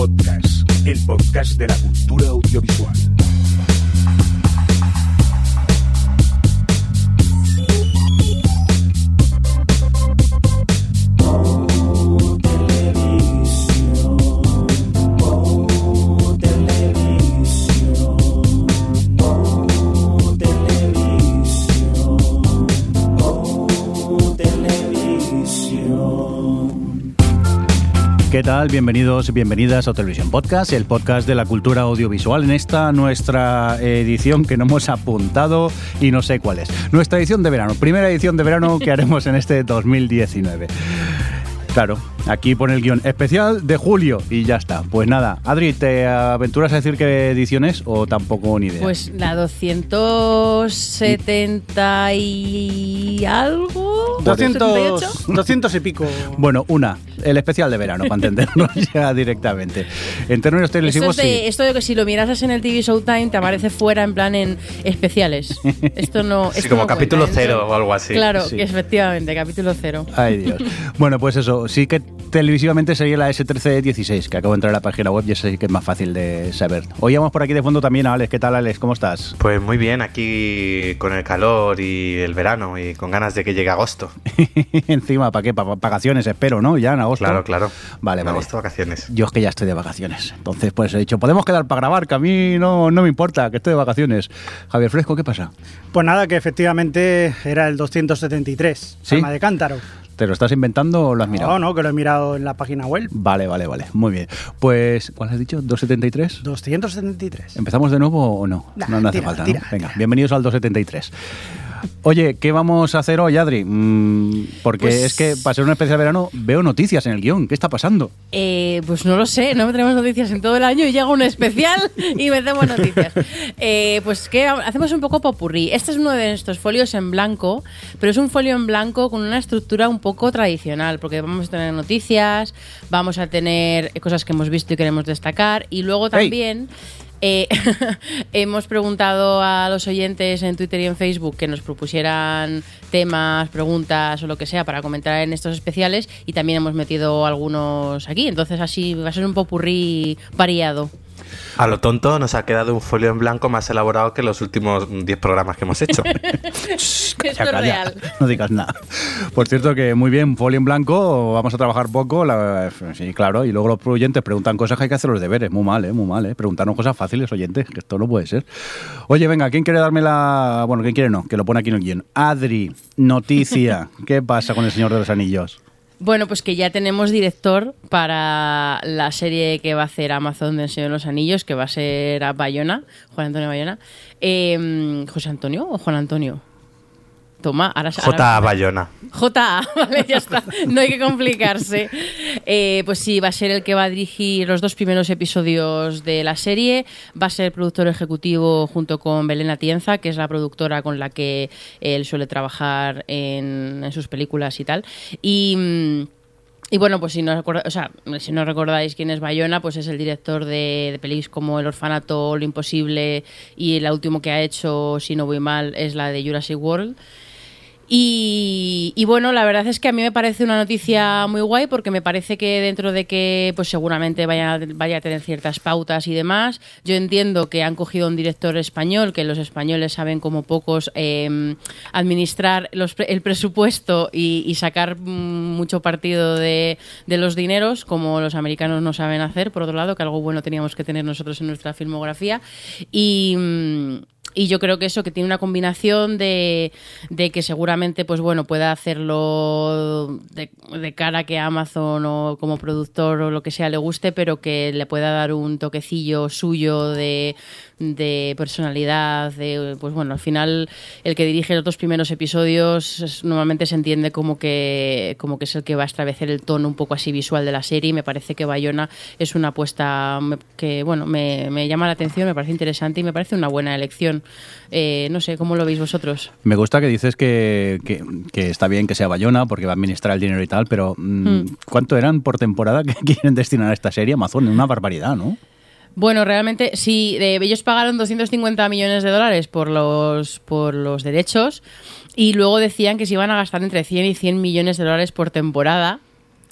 Podcast, el podcast de la cultura audiovisual. ¿Qué tal? Bienvenidos bienvenidas a Televisión Podcast, el podcast de la cultura audiovisual. En esta nuestra edición que no hemos apuntado y no sé cuál es. Nuestra edición de verano, primera edición de verano que haremos en este 2019. Claro, aquí pone el guion especial de julio y ya está. Pues nada, Adri, ¿te aventuras a decir qué edición es o tampoco ni idea? Pues la 270 y algo. 200, 200 y pico. Bueno, una, el especial de verano, para entendernos ya directamente. En términos Esto, es de, sí. esto de que si lo mirases en el TV Showtime te aparece fuera en plan en especiales. Esto no. Sí, esto como no capítulo cuenta, ¿eh? cero o algo así. Claro, Sí. que efectivamente, capítulo cero. Ay, Dios. Bueno, pues eso, sí que televisivamente sería la S1316, que acabo de entrar a la página web y esa sí que es más fácil de saber. Oíamos por aquí de fondo también a Alex. ¿Qué tal, Alex? ¿Cómo estás? Pues muy bien, aquí con el calor y el verano y con ganas de que llegue agosto. Encima, ¿para qué? Para vacaciones, espero, ¿no? Ya en agosto. Claro, claro. Vale, En vale. agosto vacaciones. Yo es que ya estoy de vacaciones. Entonces, pues he dicho, podemos quedar para grabar, que a mí no, no me importa, que estoy de vacaciones. Javier Fresco, ¿qué pasa? Pues nada, que efectivamente era el 273, ¿Sí? Alma de cántaro. ¿Te lo estás inventando o lo has mirado? No, no, que lo he mirado en la página web. Vale, vale, vale. Muy bien. Pues, ¿cuál has dicho? ¿273? 273. ¿Empezamos de nuevo o no? Nah, no, no hace tira, falta. ¿no? tira, Venga, tira. bienvenidos al 273. Oye, ¿qué vamos a hacer hoy, Adri? Mm, porque Pues- es que para ser una especie de verano veo noticias en el guion. ¿Qué está pasando? Eh, pues no lo sé, no tenemos noticias en todo el año y llega un especial y metemos noticias. Eh, pues que hacemos un poco popurrí. Este es uno de estos folios en blanco, pero es un folio en blanco con una estructura un poco tradicional, porque vamos a tener noticias, vamos a tener cosas que hemos visto y queremos destacar, y luego también... eh, hemos preguntado a los oyentes en Twitter y en Facebook que nos propusieran temas, preguntas o lo que sea para comentar en estos especiales y también hemos metido algunos aquí. Entonces así va a ser un popurrí variado. A lo tonto nos ha quedado un folio en blanco más elaborado que los últimos 10 programas que hemos hecho. Esto es Calla, real. No digas nada. Por cierto que muy bien, folio en blanco, vamos a trabajar poco, la- sí, claro, y luego los oyentes preguntan cosas que hay que hacer los deberes, muy mal, ¿eh? muy mal, ¿eh? preguntarnos cosas fáciles, oyentes, que esto no puede ser. Oye, venga, ¿quién quiere darme la... bueno, ¿quién quiere no? Que lo pone aquí en el guion. Adri, noticia, ¿qué pasa con el Señor de los Anillos? Bueno, pues que ya tenemos director para la serie que va a hacer Amazon del Señor de los Anillos, que va a ser a Bayona, Juan Antonio Bayona. Eh, ¿José Antonio o Juan Antonio? Toma, ahora J. ahora- Bayona. JA, vale, ya está. No hay que complicarse. Eh, pues sí, va a ser el que va a dirigir los dos primeros episodios de la serie. Va a ser productor ejecutivo junto con Belén Atienza, que es la productora con la que él suele trabajar en, en sus películas y tal. Y. mm, y bueno, pues si no, o sea, si no recordáis quién es Bayona, pues es el director de, de pelis como El Orfanato, Lo Imposible y la último que ha hecho, si no voy mal, es la de Jurassic World. Y, bueno, la verdad es que a mí me parece una noticia muy guay porque me parece que dentro de que pues seguramente vaya, vaya a tener ciertas pautas y demás, yo entiendo que han cogido un director español, que los españoles saben como pocos eh, administrar el presupuesto y, sacar mm, mucho partido de, de los dineros, como los americanos no saben hacer, por otro lado, que algo bueno teníamos que tener nosotros en nuestra filmografía. Y... y yo creo que eso, que tiene una combinación de, de que seguramente, pues bueno, pueda hacerlo de, de cara que Amazon o como productor o lo que sea le guste, pero que le pueda dar un toquecillo suyo de, de personalidad, de, pues bueno, al final el que dirige los dos primeros episodios es- normalmente se entiende como que, como que es el que va a establecer el tono un poco así visual de la serie y me parece que Bayona es una apuesta que, bueno, me, me llama la atención, me parece interesante y me parece una buena elección. Eh, no sé, ¿cómo lo veis vosotros? Me gusta que dices que, que- que está bien que sea Bayona porque va a administrar el dinero y tal, pero mm, Hmm. ¿cuánto eran por temporada que quieren destinar a esta serie? Amazon, una barbaridad, ¿no? Bueno, realmente sí, de, ellos pagaron 250 millones de dólares por los, por los derechos y luego decían que se iban a gastar entre 100 y 100 millones de dólares por temporada.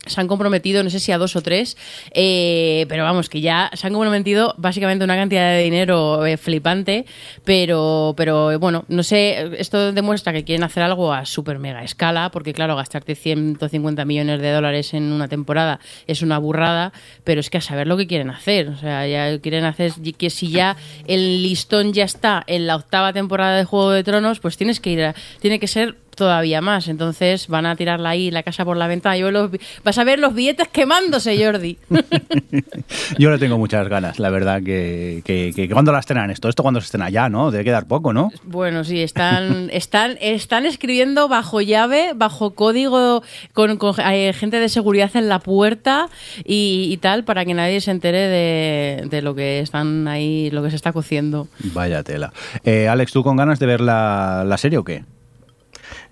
Se han comprometido, no sé si a dos o tres, eh, pero vamos, que ya se han comprometido básicamente una cantidad de dinero eh, flipante, pero, pero bueno, no sé, esto demuestra que quieren hacer algo a super mega escala, porque claro, gastarte 150 millones de dólares en una temporada es una burrada, pero es que a saber lo que quieren hacer, o sea, ya quieren hacer que si ya el listón ya está en la octava temporada de Juego de Tronos, pues tienes que ir, a, tiene que ser todavía más. Entonces van a tirarla ahí, la casa por la ventana. Yo los, vas a ver los billetes quemándose, Jordi. Yo le tengo muchas ganas, la verdad, que, que, que cuando la estrenan esto, esto cuando se estrena ya, ¿no? Debe quedar poco, ¿no? Bueno, sí, están, están, están escribiendo bajo llave, bajo código, con, con eh, gente de seguridad en la puerta y, y, tal, para que nadie se entere de, de, lo que están ahí, lo que se está cociendo. Vaya tela. Eh, Alex, ¿tú con ganas de ver la, la serie o qué?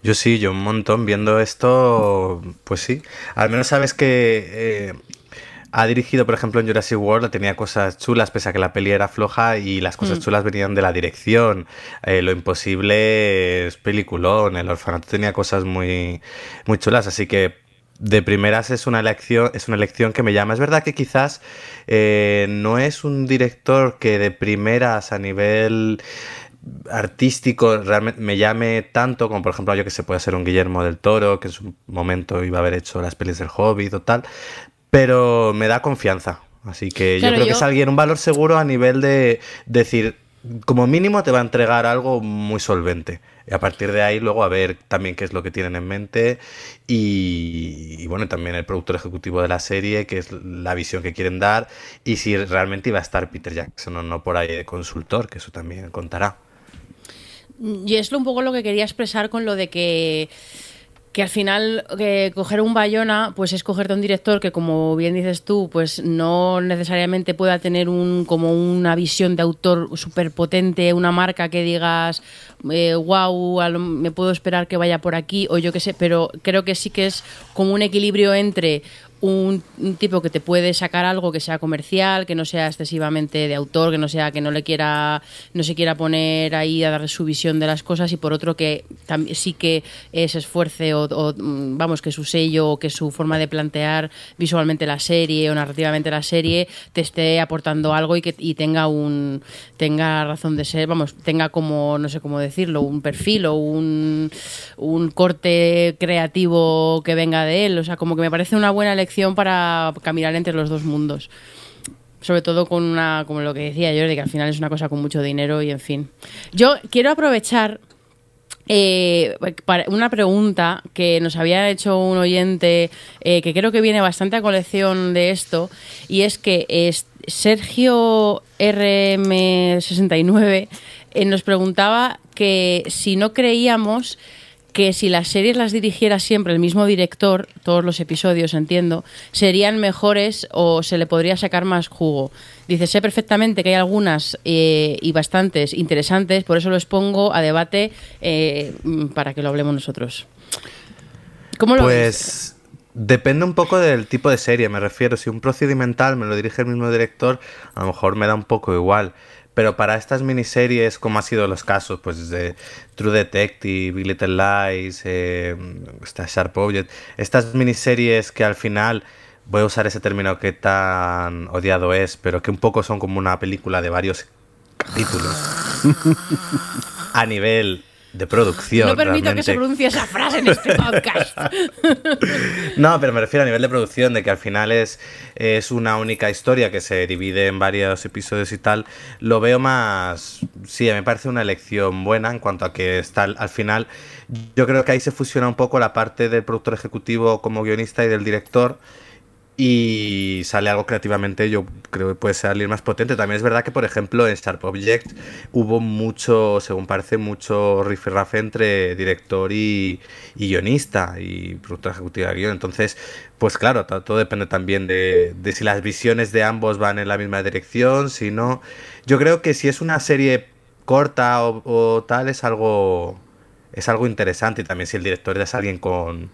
Yo sí, yo un montón viendo esto, pues sí. Al menos sabes que eh, ha dirigido, por ejemplo, en Jurassic World, tenía cosas chulas, pese a que la peli era floja y las cosas mm. chulas venían de la dirección. Eh, lo imposible es peliculón, el orfanato tenía cosas muy, muy chulas, así que de primeras es una elección, es una elección que me llama. Es verdad que quizás eh, no es un director que de primeras a nivel artístico realmente me llame tanto como por ejemplo yo que se puede ser un Guillermo del Toro que en su momento iba a haber hecho las pelis del Hobbit o tal pero me da confianza. Así que claro, yo creo yo... que es alguien un valor seguro a nivel de decir como mínimo te va a entregar algo muy solvente. Y a partir de ahí luego a ver también qué es lo que tienen en mente y, y, bueno también el productor ejecutivo de la serie que es la visión que quieren dar y si realmente iba a estar Peter Jackson o no por ahí de consultor que eso también contará y es un poco lo que quería expresar con lo de que que al final eh, coger un Bayona pues es cogerte un director que como bien dices tú pues no necesariamente pueda tener un como una visión de autor súper potente una marca que digas eh, wow me puedo esperar que vaya por aquí o yo qué sé pero creo que sí que es como un equilibrio entre un, tipo que te puede sacar algo que sea comercial, que no sea excesivamente de autor, que no sea que no le quiera no se quiera poner ahí a darle su visión de las cosas y por otro que sí que se esfuerce o, o, mm, vamos que su sello o que su forma de plantear visualmente la serie o narrativamente la serie te esté aportando algo y que y tenga un tenga razón de ser, vamos, tenga como no sé cómo decirlo, un perfil o un, un corte creativo que venga de él, o sea, como que me parece una buena elección para caminar entre los dos mundos. Sobre todo con una, como lo que decía yo, de que al final es una cosa con mucho dinero y en fin. Yo quiero aprovechar eh, para una pregunta que nos había hecho un oyente eh, que creo que viene bastante a colección de esto y es que es Sergio RM69 eh, nos preguntaba que si no creíamos que si las series las dirigiera siempre el mismo director, todos los episodios, entiendo, serían mejores o se le podría sacar más jugo. Dice, sé perfectamente que hay algunas eh, y bastantes interesantes, por eso los pongo a debate eh, para que lo hablemos nosotros. ¿Cómo lo pues... Ves? Depende un poco del tipo de serie, me refiero. Si un procedimental me lo dirige el mismo director, a lo mejor me da un poco igual. Pero para estas miniseries, como ha sido los casos, pues de True Detective, Big Little Lies, eh, Sharp Object, estas miniseries que al final, voy a usar ese término que tan odiado es, pero que un poco son como una película de varios capítulos. a nivel de producción. No permito realmente. que se pronuncie esa frase en este podcast. no, pero me refiero a nivel de producción, de que al final es, es una única historia que se divide en varios episodios y tal. Lo veo más. Sí, me parece una elección buena en cuanto a que está al final. Yo creo que ahí se fusiona un poco la parte del productor ejecutivo como guionista y del director y sale algo creativamente, yo creo que puede salir más potente. También es verdad que, por ejemplo, en Sharp Object hubo mucho, según parece, mucho rifirrafe entre director y, y, guionista y productor ejecutivo de guion. Entonces, pues claro, todo depende también de, de, si las visiones de ambos van en la misma dirección, si no. Yo creo que si es una serie corta o, o tal, es algo. Es algo interesante y también si el director es alguien con,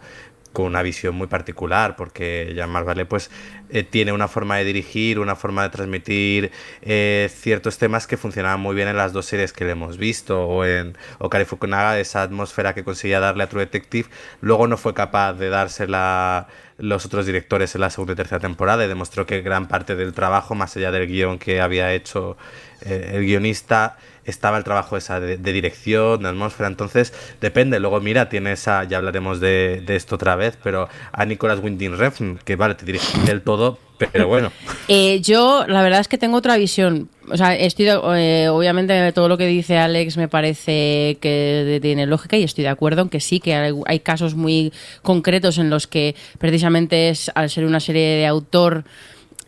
con una visión muy particular, porque Jean Marc pues eh, tiene una forma de dirigir, una forma de transmitir eh, ciertos temas que funcionaban muy bien en las dos series que le hemos visto, o en Okari Fukunaga, esa atmósfera que conseguía darle a True Detective, luego no fue capaz de dársela los otros directores en la segunda y tercera temporada y demostró que gran parte del trabajo, más allá del guion que había hecho eh, el guionista, estaba el trabajo esa de, dirección, de atmósfera, entonces depende. Luego, mira, tienes a, ya hablaremos de, esto otra vez, pero a Nicolas Winding Refn, que vale, te dirige del todo, pero bueno. Eh, yo, la verdad es que tengo otra visión. O sea, estoy eh, obviamente todo lo que dice Alex me parece que tiene lógica y estoy de acuerdo, aunque sí que hay, casos muy concretos en los que precisamente es al ser una serie de autor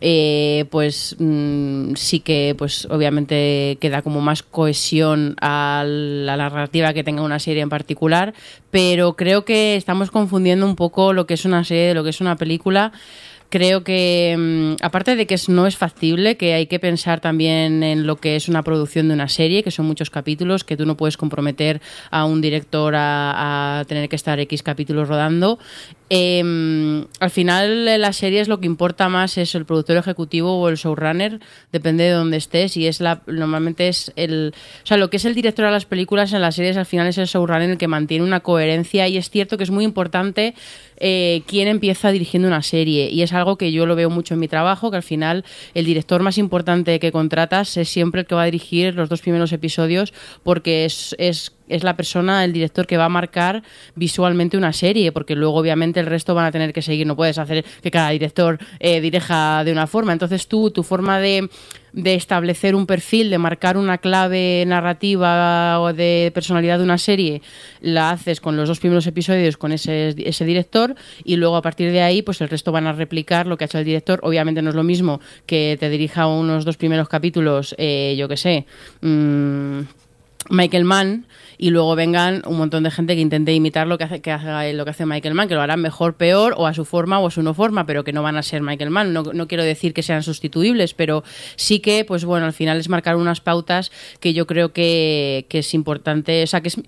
eh, pues mm, sí que pues obviamente queda como más cohesión a la narrativa que tenga una serie en particular pero creo que estamos confundiendo un poco lo que es una serie de lo que es una película creo que, mm, aparte de que no es factible, que hay que pensar también en lo que es una producción de una serie, que son muchos capítulos, que tú no puedes comprometer a un director a, tener que estar X capítulos rodando. Em, al final, la serie es lo que importa más es el productor ejecutivo o el showrunner, depende de dónde estés, y es la normalmente es el. O sea, lo que es el director de las películas en las series al final es el showrunner el que mantiene una coherencia, y es cierto que es muy importante eh, quién empieza dirigiendo una serie. Y es algo que yo lo veo mucho en mi trabajo, que al final el director más importante que contratas es siempre el que va a dirigir los dos primeros episodios, porque es, es es la persona, el director que va a marcar visualmente una serie, porque luego obviamente el resto van a tener que seguir, no puedes hacer que cada director eh, dirija de una forma. Entonces tú, tu forma de de establecer un perfil, de marcar una clave narrativa o de personalidad de una serie, la haces con los dos primeros episodios con ese, ese director y luego a partir de ahí pues el resto van a replicar lo que ha hecho el director. Obviamente no es lo mismo que te dirija unos dos primeros capítulos, eh, yo que sé. Mmm, Michael Mann y luego vengan un montón de gente que intente imitar lo que hace, lo que hace Michael Mann, que lo harán mejor, peor, o a su forma o a su no forma, pero que no van a ser Michael Mann. No, no quiero decir que sean sustituibles, pero sí que, pues bueno, al final es marcar unas pautas que yo creo que, que es importante, o sea, que es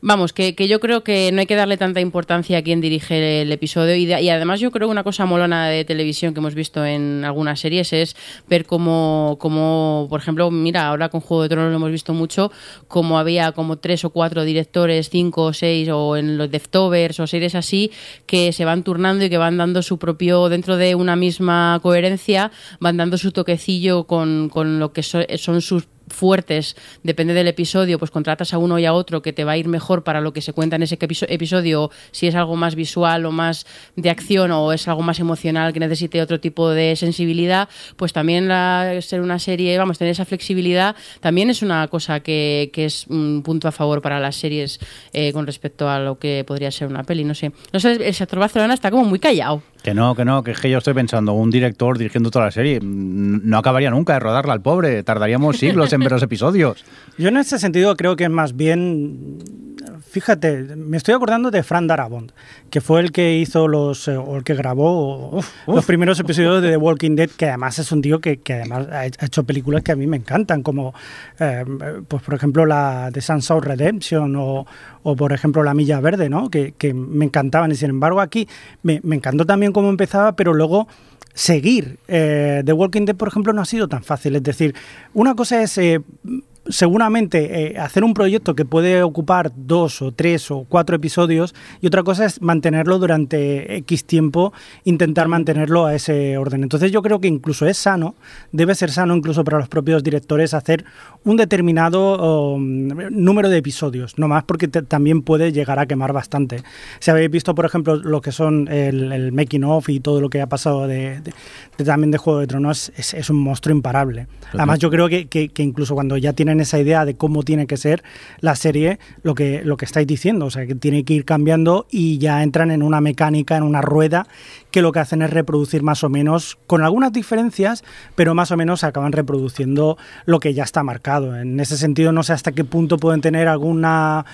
Vamos, que, yo creo que no hay que darle tanta importancia a quien dirige el episodio. Y, y, además yo creo que una cosa molona de televisión que hemos visto en algunas series es ver cómo, cómo, por ejemplo, mira, ahora con Juego de Tronos lo hemos visto mucho, como había como tres o cuatro directores, cinco o seis, o en los Deftovers o series así, que se van turnando y que van dando su propio, dentro de una misma coherencia, van dando su toquecillo con, con lo que son sus fuertes, depende del episodio, pues contratas a uno y a otro que te va a ir mejor para lo que se cuenta en ese episodio, si es algo más visual o más de acción o es algo más emocional que necesite otro tipo de sensibilidad, pues también la, ser una serie, vamos, tener esa flexibilidad también es una cosa que, que es un punto a favor para las series eh, con respecto a lo que podría ser una peli, no sé. No sé, el sector Barcelona está como muy callado. Que no, que no, que es que yo estoy pensando, un director dirigiendo toda la serie, no acabaría nunca de rodarla al pobre, tardaríamos siglos en ver los episodios. Yo en ese sentido creo que es más bien fíjate, me estoy acordando de Fran Darabont, que fue el que hizo los, eh, o el que grabó los primeros episodios de The Walking Dead, que además es un tío que, además ha hecho películas que a mí me encantan, como, eh, pues por ejemplo, la de Sunset Redemption o, por ejemplo, La Milla Verde, ¿no? Que, me encantaban. Y sin embargo, aquí me, encantó también cómo empezaba, pero luego seguir. Eh, The Walking Dead, por ejemplo, no ha sido tan fácil. Es decir, una cosa es seguramente eh, hacer un proyecto que puede ocupar dos o tres o cuatro episodios y otra cosa es mantenerlo durante X tiempo, intentar mantenerlo a ese orden. Entonces yo creo que incluso es sano, debe ser sano incluso para los propios directores hacer un determinado um, número de episodios, no más porque también puede llegar a quemar bastante. Si habéis visto, por ejemplo, lo que son el, making of y todo lo que ha pasado de, también de Juego de Tronos, es, un monstruo imparable. Además yo creo que, que incluso cuando ya tienen esa idea de cómo tiene que ser la serie, lo que, lo que estáis diciendo, o sea, que tiene que ir cambiando y ya entran en una mecánica, en una rueda, que lo que hacen es reproducir más o menos, con algunas diferencias, pero más o menos acaban reproduciendo lo que ya está marcado. En ese sentido, no sé hasta qué punto pueden tener alguna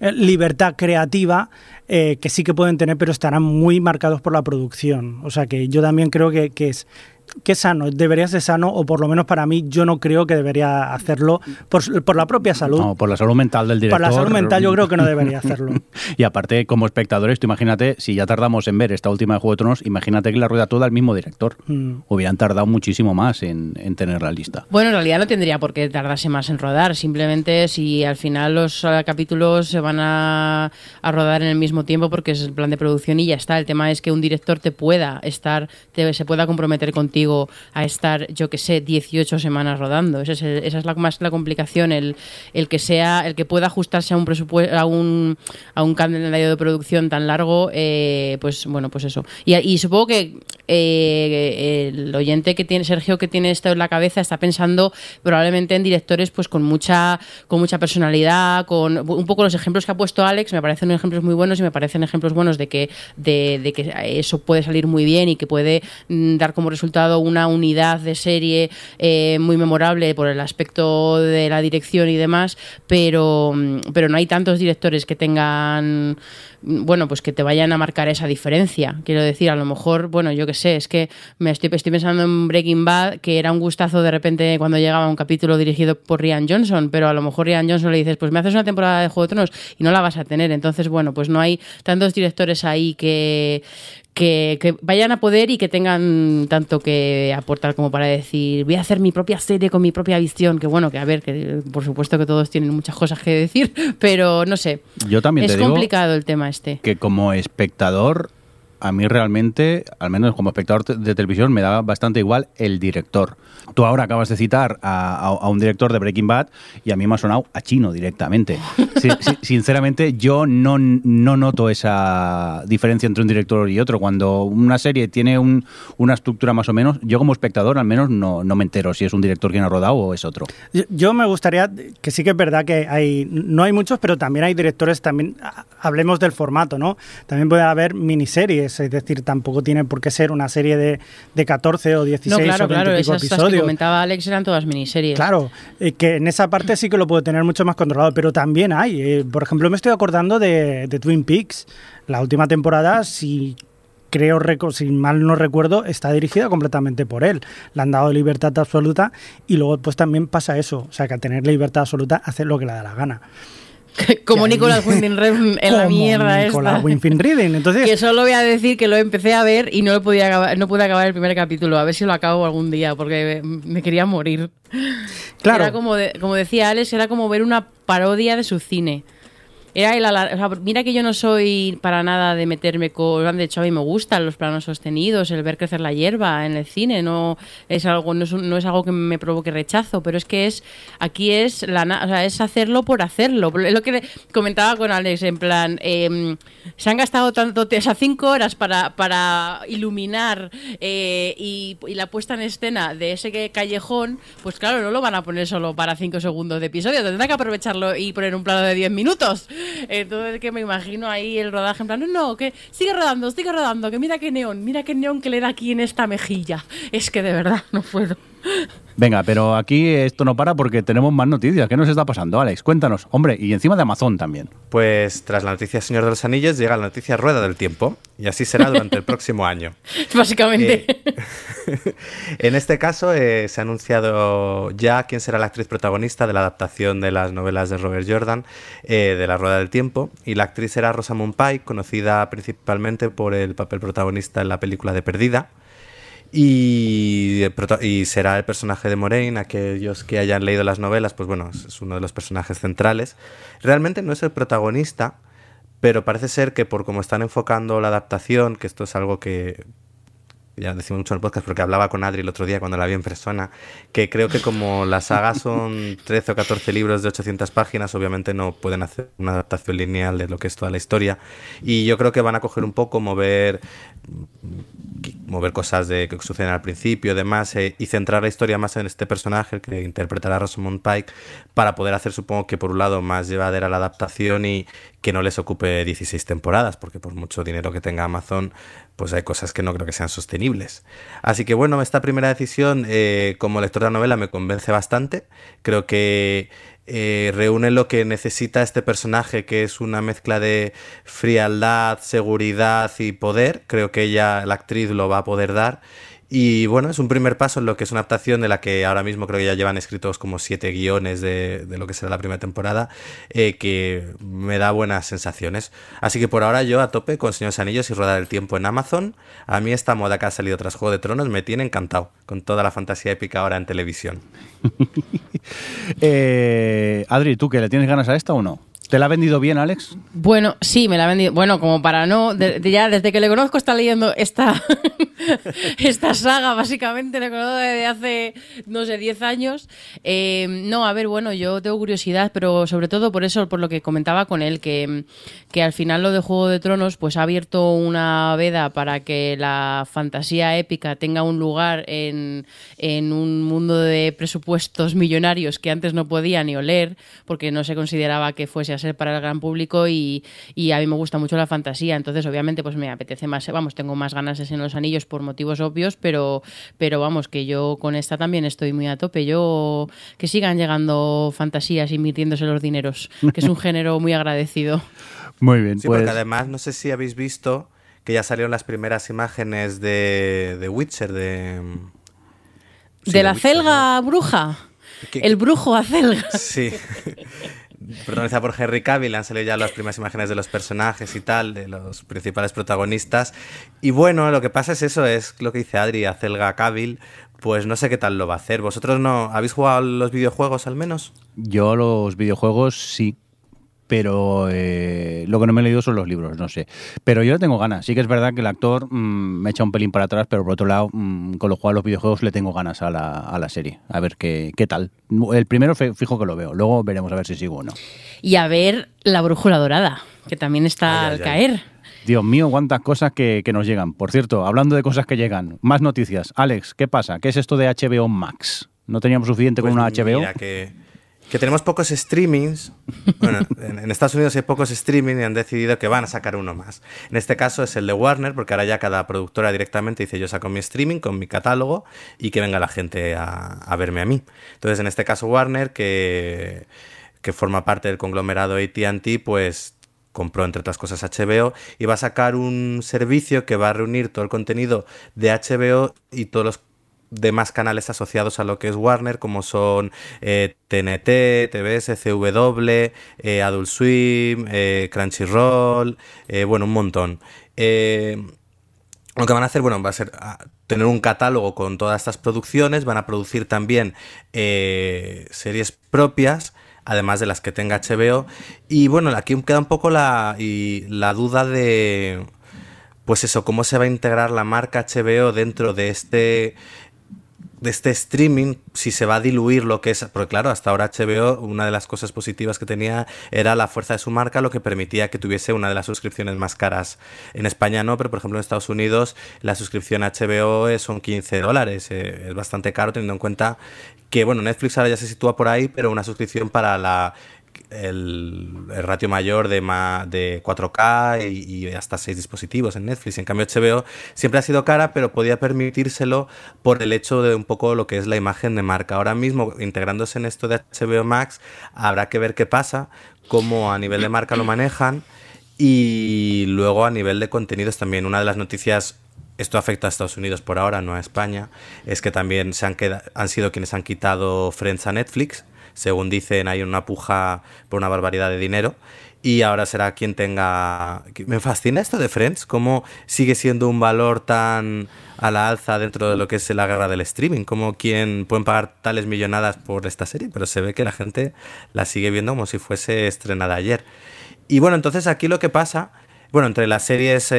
eh, libertad creativa eh, que sí que pueden tener, pero estarán muy marcados por la producción. O sea que yo también creo que, que es que sano, debería ser sano, o por lo menos para mí, yo no creo que debería hacerlo por, por la propia salud. No, por la salud mental del director. Por la salud mental yo creo que no debería hacerlo. y aparte, como espectadores, tú imagínate, si ya tardamos en ver esta última de Juego de Tronos, imagínate que la rueda toda el mismo director. Mm. Hubieran tardado muchísimo más en, en tener la lista. Bueno, en realidad no tendría por qué tardarse más en rodar. Simplemente si al final los eh, capítulos se van a, a rodar en el mismo tiempo porque es el plan de producción y ya está. El tema es que un director te pueda estar, te- se pueda comprometer contigo a estar, yo que sé, 18 semanas rodando. Ese es esa es la, más la complicación, el, el que sea, el que pueda ajustarse a un presupuesto, a un, a un calendario de producción tan largo, eh, pues bueno, pues eso. Y, y supongo que eh, el oyente que tiene, Sergio, que tiene esto en la cabeza, está pensando probablemente en directores pues con mucha, con mucha personalidad, con un poco los ejemplos que ha puesto Alex, me parecen ejemplos muy buenos y me parecen ejemplos buenos de que, de, que eso puede salir muy bien y que puede mm, dar como resultado una unidad de serie eh, muy memorable por el aspecto de la dirección y demás, pero, mm, pero no hay tantos directores que tengan bueno, pues que te vayan a marcar esa diferencia. Quiero decir, a lo mejor, bueno, yo qué sé, es que me estoy, estoy pensando en Breaking Bad, que era un gustazo de repente cuando llegaba un capítulo dirigido por Rian Johnson, pero a lo mejor Rian Johnson le dices, pues me haces una temporada de Juego de Tronos y no la vas a tener. Entonces, bueno, pues no hay tantos directores ahí que, que, que vayan a poder y que tengan tanto que aportar como para decir, voy a hacer mi propia serie con mi propia visión, que bueno, que a ver, que por supuesto que todos tienen muchas cosas que decir, pero no sé. Yo también es te digo complicado el tema este. que como espectador, a mí realmente, al menos como espectador de televisión, me da bastante igual el director. Tú ahora acabas de citar a, a- a un director de Breaking Bad y a mí me ha sonado a chino directamente. Si- si- sinceramente, yo no, no noto esa diferencia entre un director y otro. Cuando una serie tiene un- una estructura más o menos, yo como espectador al menos no, no me entero si es un director quien ha rodado o es otro. Yo, yo me gustaría, que sí que es verdad que hay, no hay muchos, pero también hay directores, también hablemos del formato, ¿no? También puede haber miniseries, es decir, tampoco tiene por qué ser una serie de, de 14 o 16 No, claro, o 20 claro, esas las que episodios. comentaba Alex eran todas miniseries. Claro, eh, que en esa parte sí que lo puede tener mucho más controlado, pero también hay. eh, por ejemplo, me estoy acordando de, de Twin Peaks. La última temporada, si creo, si mal no recuerdo, está dirigida completamente por él. Le han dado libertad absoluta y luego pues también pasa eso. O sea, que al tener libertad absoluta hace lo que le da la gana. Como Nicolas Winding Refn en la mierda Nicolas Reading. Entonces, Que solo voy a decir que lo empecé a ver y no lo podía acabar, no pude acabar el primer capítulo. A ver si lo acabo algún día, porque me quería morir. claro. Era como, de- como decía Alex, era como ver una parodia de su cine. Era el alar- o sea, mira que yo no soy para nada de meterme con. De hecho, a mí me gustan los planos sostenidos, el ver crecer la hierba en el cine. No es algo, no es, un- no es algo que me provoque rechazo, pero es que es aquí es la, o sea, es hacerlo por hacerlo. Es lo que comentaba con Alex, en plan, em, se han gastado tanto, o cinco horas para, para iluminar eh, y, la puesta en escena de ese callejón, pues claro, no lo van a poner solo para cinco segundos de episodio, tendrán que aprovecharlo y poner un plano de 10 minutos. Entonces que me imagino ahí el rodaje en plan, no, no, que sigue rodando, sigue rodando, que mira qué neón, mira qué neón que le da aquí en esta mejilla. Es que de verdad no puedo. Venga, pero aquí esto no para porque tenemos más noticias. ¿Qué nos está pasando, Alex? Cuéntanos. Hombre, y encima de Amazon también. Pues tras la noticia Señor de los Anillos llega la noticia Rueda del Tiempo y así será durante el próximo año. Básicamente. Eh, en este caso eh, se ha anunciado ya quién será la actriz protagonista de la adaptación de las novelas de Robert Jordan eh, de La Rueda del Tiempo y la actriz será Rosamund Pike, conocida principalmente por el papel protagonista en la película de Perdida. Y, y será el personaje de Moraine, aquellos que hayan leído las novelas, pues bueno, es- es uno de los personajes centrales. Realmente no es el protagonista, pero parece ser que por cómo están enfocando la adaptación, que esto es algo que ya decimos mucho en el podcast porque hablaba con Adri el otro día cuando la vi en persona, que creo que como la saga son 13 o 14 libros de 800 páginas, obviamente no pueden hacer una adaptación lineal de lo que es toda la historia. Y yo creo que van a coger un poco, mover mover cosas de que suceden al principio, demás, eh, y centrar la historia más en este personaje que interpretará Rosamund Pike para poder hacer, supongo que por un lado, más llevadera la adaptación y que no les ocupe 16 temporadas, porque por mucho dinero que tenga Amazon, pues hay cosas que no creo que sean sostenibles. Así que bueno, esta primera decisión, eh, como lector de la novela, me convence bastante. Creo que eh, reúne lo que necesita este personaje, que es una mezcla de frialdad, seguridad y poder. Creo que ella, la actriz, lo va a poder dar. Y bueno, es un primer paso en lo que es una adaptación de la que ahora mismo creo que ya llevan escritos como siete guiones de, de lo que será la primera temporada, eh, que me da buenas sensaciones. Así que por ahora yo a tope con Señores Anillos y Rodar el Tiempo en Amazon. A mí esta moda que ha salido tras Juego de Tronos me tiene encantado, con toda la fantasía épica ahora en televisión. eh, Adri, ¿tú qué le tienes ganas a esta o no? ¿Te la ha vendido bien, Alex? Bueno, sí, me la ha vendido. Bueno, como para no. ya desde que le conozco está leyendo esta, esta saga, básicamente, le conozco desde hace, no sé, 10 años. Eh, no, a ver, bueno, yo tengo curiosidad, pero sobre todo por eso, por lo que comentaba con él, que, que al final lo de Juego de Tronos, pues ha abierto una veda para que la fantasía épica tenga un lugar en, en un mundo de presupuestos millonarios que antes no podía ni oler, porque no se consideraba que fuese a ser para el gran público y, y a mí me gusta mucho la fantasía, entonces obviamente pues me apetece más, vamos, tengo más ganas de en los anillos por motivos obvios, pero, pero vamos, que yo con esta también estoy muy a tope, yo que sigan llegando fantasías invirtiéndose los dineros, que es un género muy agradecido. Muy bien, Sí, pues. porque además no sé si habéis visto que ya salieron las primeras imágenes de, de Witcher, de... sí, de la Witcher, celga bruja, ¿Qué- el brujo a celga. Sí. Protagonizada por Henry Cavill, han salido ya las primeras imágenes de los personajes y tal, de los principales protagonistas. Y bueno, lo que pasa es eso, es lo que dice Adri, a Celga Cavill, pues no sé qué tal lo va a hacer. ¿Vosotros no habéis jugado los videojuegos al menos? Yo los videojuegos sí, pero eh, lo que no me he leído son los libros, no sé. Pero yo le tengo ganas. Sí que es verdad que el actor mm, me echa un pelín para atrás, pero por otro lado, mm, con lo cual los videojuegos le tengo ganas a la, a la serie. A ver qué, qué tal. El primero fe- fijo que lo veo, luego veremos a ver si sigo o no. Y a ver la brújula dorada, que también está Ay, al ay. caer. Dios mío, cuántas cosas que, que nos llegan. Por cierto, hablando de cosas que llegan, más noticias. Alex, ¿qué pasa? ¿Qué es esto de HBO Max? ¿No teníamos suficiente Pues con una HBO? Mira, que, que tenemos pocos streamings. Bueno, en, Estados Unidos hay pocos streaming y han decidido que van a sacar uno más. En este caso es el de Warner, porque ahora ya cada productora directamente dice yo saco mi streaming con mi catálogo y que venga la gente a, a verme a mí. Entonces, en este caso Warner, que, que forma parte del conglomerado ATT, pues compró entre otras cosas HBO y va a sacar un servicio que va a reunir todo el contenido de HBO y todos los demás canales asociados a lo que es Warner, como son eh, TNT, TBS, CW, eh, Adult Swim, eh, Crunchyroll, bueno, un montón. Lo que van a hacer, bueno, va a ser ah, tener un catálogo con todas estas producciones, van a producir también series propias, además de las que tenga HBO. Y bueno, aquí queda un poco la, y la duda de, pues eso, cómo se va a integrar la marca HBO dentro de este de este streaming, si se va a diluir lo que es, porque claro, hasta ahora HBO, una de las cosas positivas que tenía era la fuerza de su marca, lo que permitía que tuviese una de las suscripciones más caras. En España no, pero por ejemplo en Estados Unidos la suscripción a HBO son 15 dólares, eh, es bastante caro teniendo en cuenta que, bueno, Netflix ahora ya se sitúa por ahí, pero una suscripción para la el, ratio mayor de, ma- de 4K y, hasta 6 dispositivos en Netflix. En cambio, HBO siempre ha sido cara, pero podía permitírselo por el hecho de un poco lo que es la imagen de marca. Ahora mismo, integrándose en esto de HBO Max, habrá que ver qué pasa, cómo a nivel de marca lo manejan y luego a nivel de contenidos también. Una de las noticias esto afecta a Estados Unidos por ahora, no a España, es que también se han, queda- han sido quienes han quitado Friends a Netflix. Según dicen, hay una puja por una barbaridad de dinero. Y ahora será quien tenga... Me fascina esto de Friends, cómo sigue siendo un valor tan a la alza dentro de lo que es la guerra del streaming, como quien pueden pagar tales millonadas por esta serie, pero se ve que la gente la sigue viendo como si fuese estrenada ayer. Y bueno, entonces aquí lo que pasa, bueno, entre las series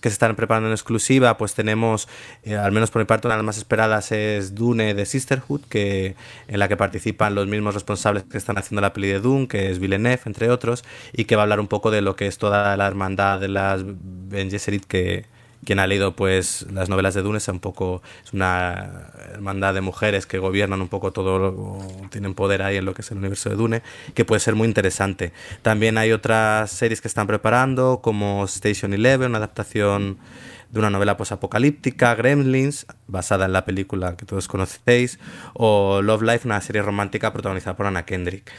que se están preparando en exclusiva, pues tenemos, eh, al menos por mi parte, una de las más esperadas es Dune de Sisterhood, que, en la que participan los mismos responsables que están haciendo la peli de Dune, que es Villeneuve, entre otros, y que va a hablar un poco de lo que es toda la hermandad de las Ben Gesserit, que quien ha leído pues las novelas de Dune es un poco es una hermandad de mujeres que gobiernan un poco todo tienen poder ahí en lo que es el universo de Dune que puede ser muy interesante también hay otras series que están preparando como Station Eleven una adaptación de una novela posapocalíptica, Gremlins, basada en la película que todos conocéis, o Love Life, una serie romántica protagonizada por Anna Kendrick.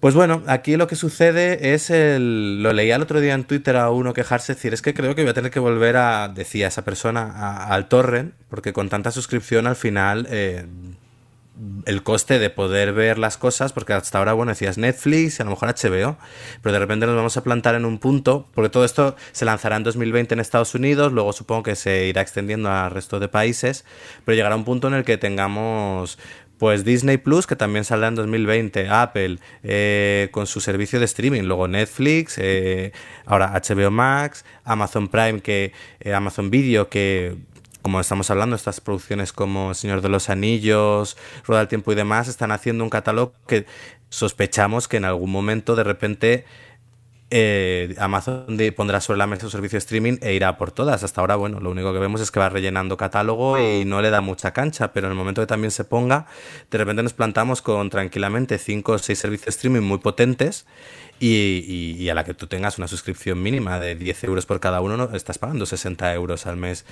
Pues bueno, aquí lo que sucede es el. Lo leía el otro día en Twitter a uno quejarse, decir, es que creo que voy a tener que volver a, decía esa persona, al torrent, porque con tanta suscripción al final. Eh, el coste de poder ver las cosas, porque hasta ahora, bueno, decías Netflix a lo mejor HBO, pero de repente nos vamos a plantar en un punto, porque todo esto se lanzará en 2020 en Estados Unidos, luego supongo que se irá extendiendo al resto de países, pero llegará un punto en el que tengamos pues Disney Plus, que también saldrá en 2020, Apple eh, con su servicio de streaming, luego Netflix, eh, ahora HBO Max, Amazon Prime, que eh, Amazon Video, que como estamos hablando, estas producciones como Señor de los Anillos, Rueda del Tiempo y demás, están haciendo un catálogo que sospechamos que en algún momento de repente eh, Amazon pondrá sobre la mesa su servicio de streaming e irá por todas. Hasta ahora, bueno, lo único que vemos es que va rellenando catálogo y no le da mucha cancha, pero en el momento que también se ponga, de repente nos plantamos con tranquilamente 5 o 6 servicios de streaming muy potentes y, a la que tú tengas una suscripción mínima de 10 euros por cada uno, no, estás pagando 60 euros al mes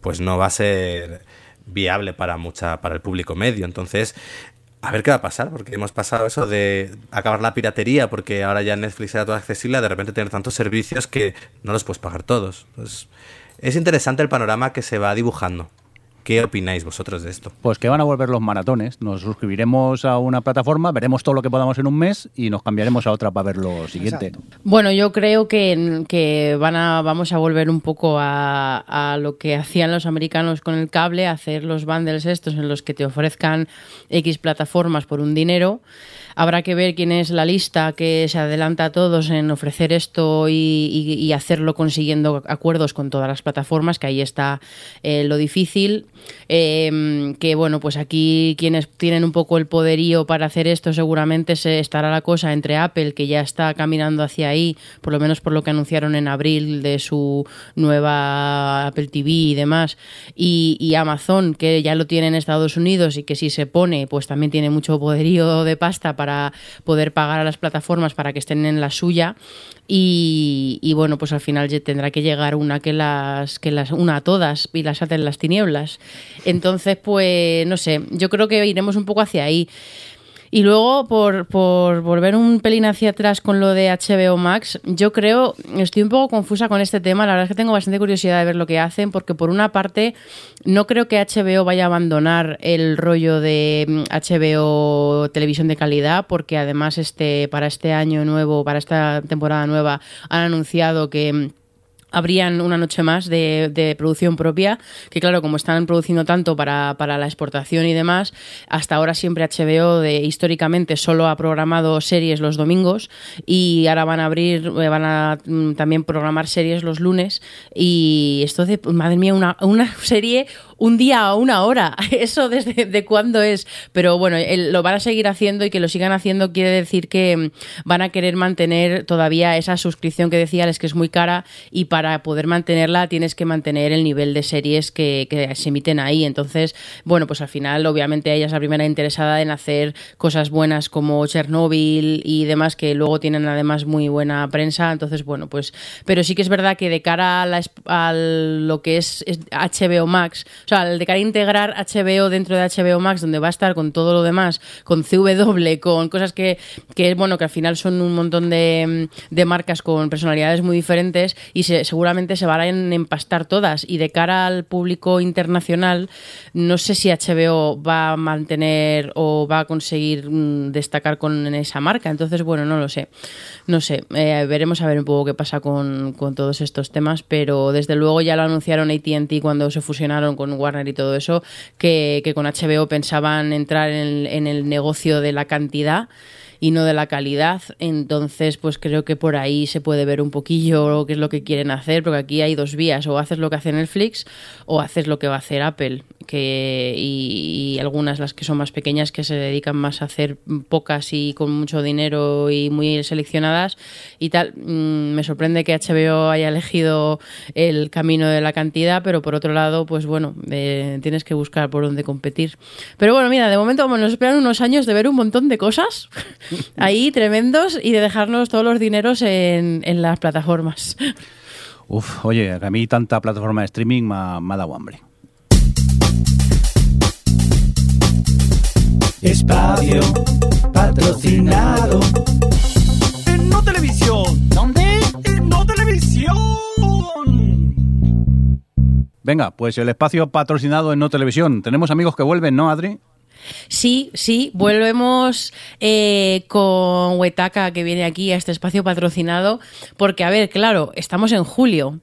pues no va a ser viable para mucha para el público medio. Entonces, a ver qué va a pasar, porque hemos pasado eso de acabar la piratería, porque ahora ya Netflix era todo accesible, a de repente tener tantos servicios que no los puedes pagar todos. Pues es interesante el panorama que se va dibujando. ¿Qué opináis vosotros de esto? Pues que van a volver los maratones. Nos suscribiremos a una plataforma, veremos todo lo que podamos en un mes y nos cambiaremos a otra para ver lo siguiente. Bueno, yo creo que, que, van a, vamos a volver un poco a, a, lo que hacían los americanos con el cable, hacer los bundles estos en los que te ofrezcan X plataformas por un dinero. Habrá que ver quién es la lista que se adelanta a todos en ofrecer esto y, hacerlo consiguiendo acuerdos con todas las plataformas, que ahí está eh, lo difícil. Em, que bueno, pues aquí quienes tienen un poco el poderío para hacer esto seguramente se estará la cosa entre Apple, que ya está caminando hacia ahí, por lo menos por lo que anunciaron en abril de su nueva Apple TV y demás, y, y Amazon, que ya lo tiene en Estados Unidos y que si se pone, pues también tiene mucho poderío de pasta para poder pagar a las plataformas para que estén en la suya. Y, bueno, pues al final tendrá que llegar una que las, que las una a todas y las hacen las tinieblas. Entonces, pues no sé, yo creo que iremos un poco hacia ahí. Y luego, por, por, volver un pelín hacia atrás con lo de HBO Max, yo creo, estoy un poco confusa con este tema, la verdad es que tengo bastante curiosidad de ver lo que hacen, porque por una parte, no creo que HBO vaya a abandonar el rollo de HBO mm, televisión de calidad, porque además este, para este año nuevo, para esta temporada nueva, han anunciado que habrían una noche más de, de, producción propia, que claro, como están produciendo tanto para, para, la exportación y demás, hasta ahora siempre HBO de, históricamente solo ha programado series los domingos y ahora van a abrir, eh, van a mm, también programar series los lunes y esto de, madre mía, una, una serie un día a una hora. Eso desde de cuándo es. Pero bueno, lo van a seguir haciendo y que lo sigan haciendo quiere decir que mm, van a querer mantener todavía esa suscripción que decía es que es muy cara y para poder mantenerla tienes que mantener el nivel de series que, se emiten ahí. Entonces, bueno, pues al final obviamente ella es la primera interesada en hacer cosas buenas como Chernobyl y demás que luego tienen además muy buena prensa. Entonces, bueno, pues pero sí que es verdad que de cara a, lo que es HBO Max, o sea, el de cara a integrar HBO dentro de HBO Max, donde va a estar con todo lo demás, con CW, con cosas que, que bueno, que al final son un montón de, de marcas con personalidades muy diferentes y seguramente se van a empastar todas. Y de cara al público internacional, no sé si HBO va a mantener o va a conseguir mm, destacar con esa marca. Entonces, bueno, no lo sé. No sé. Eh, veremos a ver un poco qué pasa con, con todos estos temas, pero desde luego ya lo anunciaron ATT cuando se fusionaron con Warner y todo eso, que, con HBO pensaban entrar en el negocio de la cantidad y no de la calidad. Entonces, pues creo que por ahí se puede ver un poquillo qué es lo que quieren hacer, porque aquí hay dos vías, o haces lo que hace Netflix o haces lo que va a hacer Apple, que y, algunas las que son más pequeñas que se dedican más a hacer pocas y con mucho dinero y muy seleccionadas y tal. Mm, me sorprende que HBO haya elegido el camino de la cantidad, pero por otro lado, pues bueno, eh, tienes que buscar por dónde competir. Pero bueno, mira, de momento nos esperan unos años de ver un montón de cosas ahí tremendos y de dejarnos todos los dineros en, las plataformas. Uf, oye, a mí tanta plataforma de streaming me ha, dado hambre. Espacio patrocinado. En No Televisión. ¿Dónde? En No Televisión. Venga, pues el espacio patrocinado en No Televisión. Tenemos amigos que vuelven, ¿no, Adri? Sí, sí, volvemos eh, con Huetaca que viene aquí a este espacio patrocinado, porque a ver, claro, estamos en julio,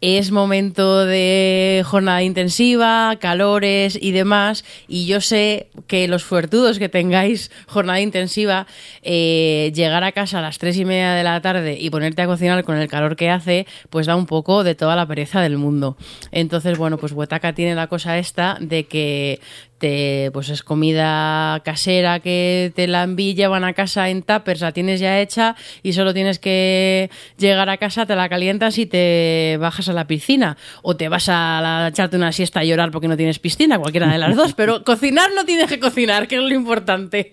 es momento de jornada intensiva, calores y demás, y yo sé que los fuertudos que tengáis jornada intensiva, eh, llegar a casa a las tres y media de la tarde y ponerte a cocinar con el calor que hace, pues da un poco de toda la pereza del mundo. Entonces, bueno, pues Huetaca tiene la cosa esta de que te, pues es comida casera que te la envían, llevan a casa en tuppers, la tienes ya hecha y solo tienes que llegar a casa, te la calientas y te bajas a la piscina o te vas a la- echarte una siesta a llorar porque no tienes piscina, cualquiera de las dos, pero cocinar no tienes que cocinar, que es lo importante.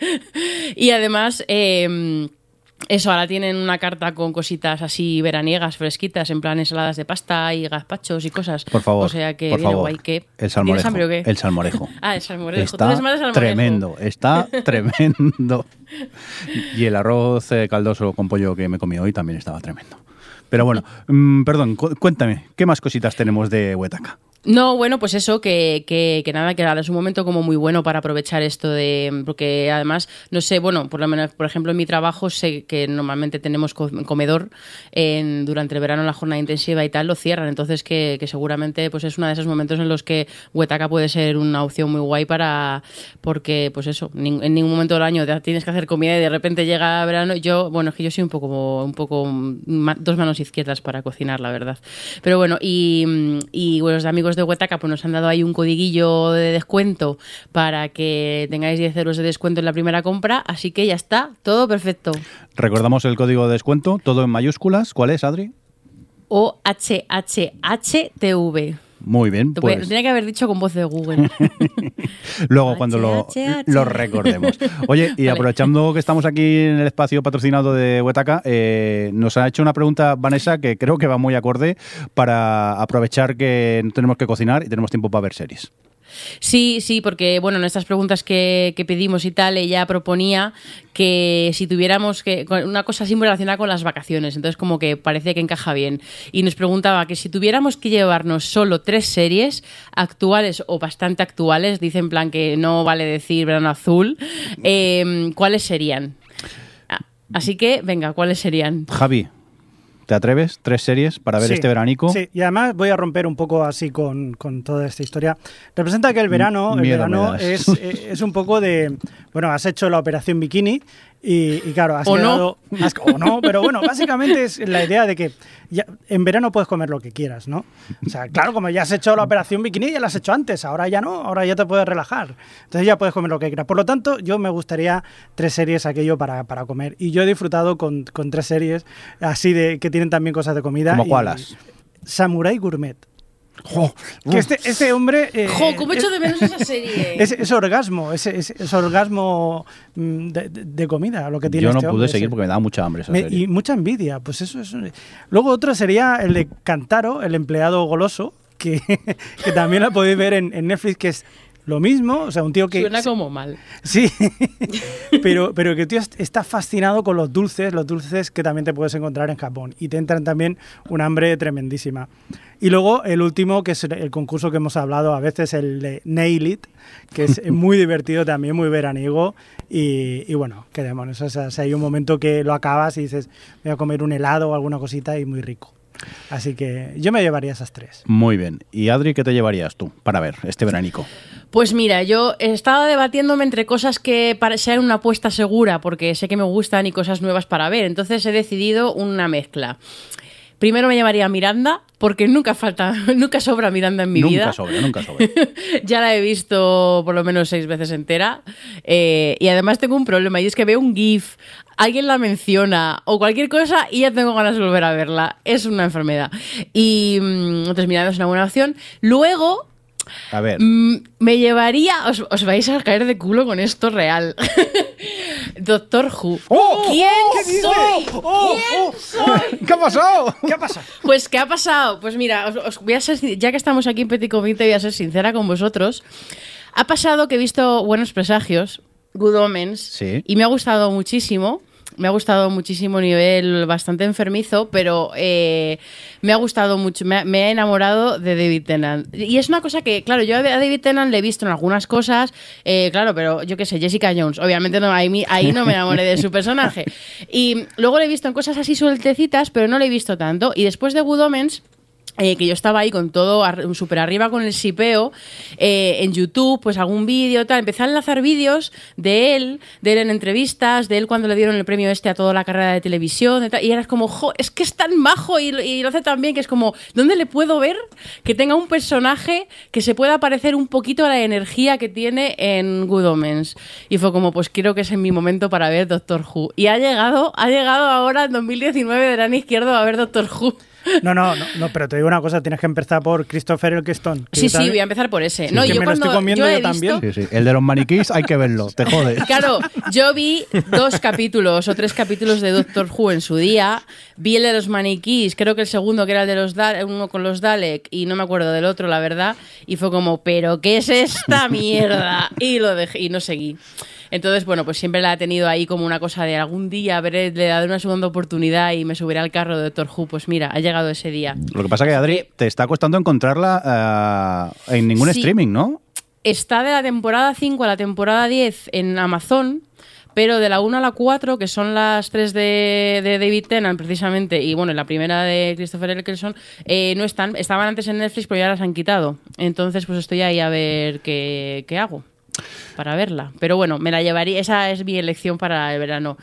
Y además... em, eso, ahora tienen una carta con cositas así veraniegas, fresquitas, en plan ensaladas de pasta y gazpachos y cosas. Por favor. O sea que por viene favor. guay. ¿Qué? El ¿Tienes salmorejo. hambre o qué? El salmorejo. Ah, el salmorejo. Está salmorejo. tremendo, está tremendo. Y el arroz eh, caldoso con pollo que me comí hoy también estaba tremendo. Pero bueno, mm, perdón, cu- cuéntame, ¿qué más cositas tenemos de Huetaca? No, bueno, pues eso, que, que, que nada, que ahora es un momento como muy bueno para aprovechar esto de. Porque además, no sé, bueno, por lo menos, por ejemplo, en mi trabajo sé que normalmente tenemos co- comedor en, durante el verano la jornada intensiva y tal, lo cierran. Entonces, que, seguramente pues es uno de esos momentos en los que Huetaca puede ser una opción muy guay para. Porque, pues eso, en ningún momento del año tienes que hacer comida y de repente llega verano. Yo, bueno, es que yo soy un poco, un poco dos manos izquierdas para cocinar, la verdad. Pero bueno, y, y bueno, los amigos de Huetaca pues nos han dado ahí un codiguillo de descuento para que tengáis 10 euros de descuento en la primera compra, así que ya está, todo perfecto. Recordamos el código de descuento, todo en mayúsculas. ¿Cuál es, Adri? O H H H T V. Muy bien, Lo pues tenía que haber dicho con voz de Google. luego cuando lo, lo recordemos. Oye, y Vale. aprovechando que estamos aquí en el espacio patrocinado de Huetaca, eh, nos ha hecho una pregunta Vanessa que creo que va muy acorde para aprovechar que no tenemos que cocinar y tenemos tiempo para ver series. Sí, sí, porque bueno, en estas preguntas que, que pedimos y tal, ella proponía que si tuviéramos que una cosa así muy relacionada con las vacaciones, entonces como que parece que encaja bien. Y nos preguntaba que si tuviéramos que llevarnos solo tres series actuales o bastante actuales, dice en plan que no vale decir verano azul, eh, ¿cuáles serían? Ah, Así que, venga, ¿cuáles serían? Javi, ¿te atreves? ¿Tres series para ver Sí, este veranico? Sí, y además voy a romper un poco así con, con toda esta historia. Representa que el verano, el verano es, es un poco de. Bueno, has hecho la operación bikini y, y claro, has O no. has- o no, pero bueno, básicamente es la idea de que ya, en verano puedes comer lo que quieras, ¿no? O sea, claro, como ya has hecho la operación bikini, ya la has hecho antes, ahora ya no, ahora ya te puedes relajar. Entonces ya puedes comer lo que quieras. Por lo tanto, yo me gustaría tres series aquello para, para comer. Y yo he disfrutado con, con tres series así de que tienen también cosas de comida. ¿Cómo y- cuáles? Samurai Gourmet. Jo, Que este, este hombre. eh, ¡Jo, cómo es, echo de menos esa serie! es- es orgasmo, es, es- es orgasmo mm, de, de- comida, lo que tiene Yo no este pude hombre, seguir ese. porque me daba mucha hambre esa Me- serie. y mucha envidia, pues eso es. Luego otro sería el de Cantaro, el empleado goloso, que, que también la podéis ver en, en Netflix, que es lo mismo, o sea, un tío que... Suena como mal. Sí, pero, pero que el tío est- está fascinado con los dulces, los dulces que también te puedes encontrar en Japón. Y te entran también un hambre tremendísima. Y luego el último, que es el concurso que hemos hablado a veces, el de Nail It, que es muy divertido también, muy veraniego. Y, y bueno, qué demonios. O sea, si hay un momento que lo acabas y dices, voy a comer un helado o alguna cosita y muy rico. Así que yo me llevaría esas tres. Muy bien. ¿Y Adri, qué te llevarías tú para ver este veranico? Pues mira, yo estaba debatiéndome entre cosas que para- sean una apuesta segura, porque sé que me gustan y cosas nuevas para ver. Entonces he decidido una mezcla. Primero me llevaría a Miranda, porque nunca falta, nunca sobra Miranda en mi nunca vida. sobre, nunca sobre. ya la he visto por lo menos seis veces entera. Eh, y además tengo un problema, y es que veo un GIF, alguien la menciona o cualquier cosa y ya tengo ganas de volver a verla. Es una enfermedad. Y mm, entonces Miranda es una buena opción. Luego A ver, Mm, me llevaría. Os, os vais a caer de culo con esto real. Doctor Who. ¡Oh! ¿Quién ¿Qué dice? soy? ¡Oh! ¿Quién ¡Oh! soy? ¿qué ha pasado? ¿Qué pasa? Pues, ¿qué ha pasado? Pues mira, os, os voy a ser, ya que estamos aquí en Petit Comité, voy a ser sincera con vosotros. Ha pasado que he visto buenos presagios Good Omens. Sí. Y me ha gustado muchísimo. Me ha gustado muchísimo nivel bastante enfermizo, pero eh, me ha gustado mucho, me, ha- me he enamorado de David Tennant. Y es una cosa que, claro, yo a David Tennant le he visto en algunas cosas, eh, claro, pero yo qué sé, Jessica Jones, obviamente no, ahí, ahí no me enamoré de su personaje. Y luego le he visto en cosas así sueltecitas, pero no le he visto tanto. Y después de Good Omens, eh, que yo estaba ahí con todo súper arriba con el sipeo eh, en YouTube, pues algún vídeo, tal. Empecé a enlazar vídeos de él, de él en entrevistas, de él cuando le dieron el premio este a toda la carrera de televisión y, tal, y era como, jo, es que es tan majo y, y lo hace tan bien que es como, ¿dónde le puedo ver que tenga un personaje que se pueda parecer un poquito a la energía que tiene en Good Omens? Y fue como, pues quiero que es en mi momento para ver Doctor Who. Y ha llegado, ha llegado ahora en 2019 de verano izquierdo a ver Doctor Who. No, no, no, no, pero te digo una cosa, tienes que empezar por Christopher Elkeston. que Sí, sí, voy a empezar por ese. Sí, no, es que yo me lo estoy comiendo yo también. visto- Sí, sí. El de los maniquís hay que verlo, te jode. Claro, yo vi dos capítulos o tres capítulos de Doctor Who en su día. Vi el de los maniquís, creo que el segundo que era el de los Dalek, uno con los Dalek y no me acuerdo del otro, la verdad. Y fue como, ¿pero qué es esta mierda? Y lo dejé y no seguí. Entonces, bueno, pues siempre la he tenido ahí como una cosa de algún día veré, le daré una segunda oportunidad y me subiré al carro de Doctor Who. Pues mira, ha llegado ese día. Lo que pasa que, Adri, te está costando encontrarla eh, en ningún Sí. streaming, ¿no? está de la temporada 5 a la temporada 10 en Amazon, pero de la 1 a la 4, que son las tres de, de David Tennant precisamente, y bueno, la primera de Christopher Eccleston, eh, no están, estaban antes en Netflix, pero ya las han quitado. Entonces, pues estoy ahí a ver qué, qué hago para verla. Pero bueno, me la llevaría, esa es mi elección para el verano.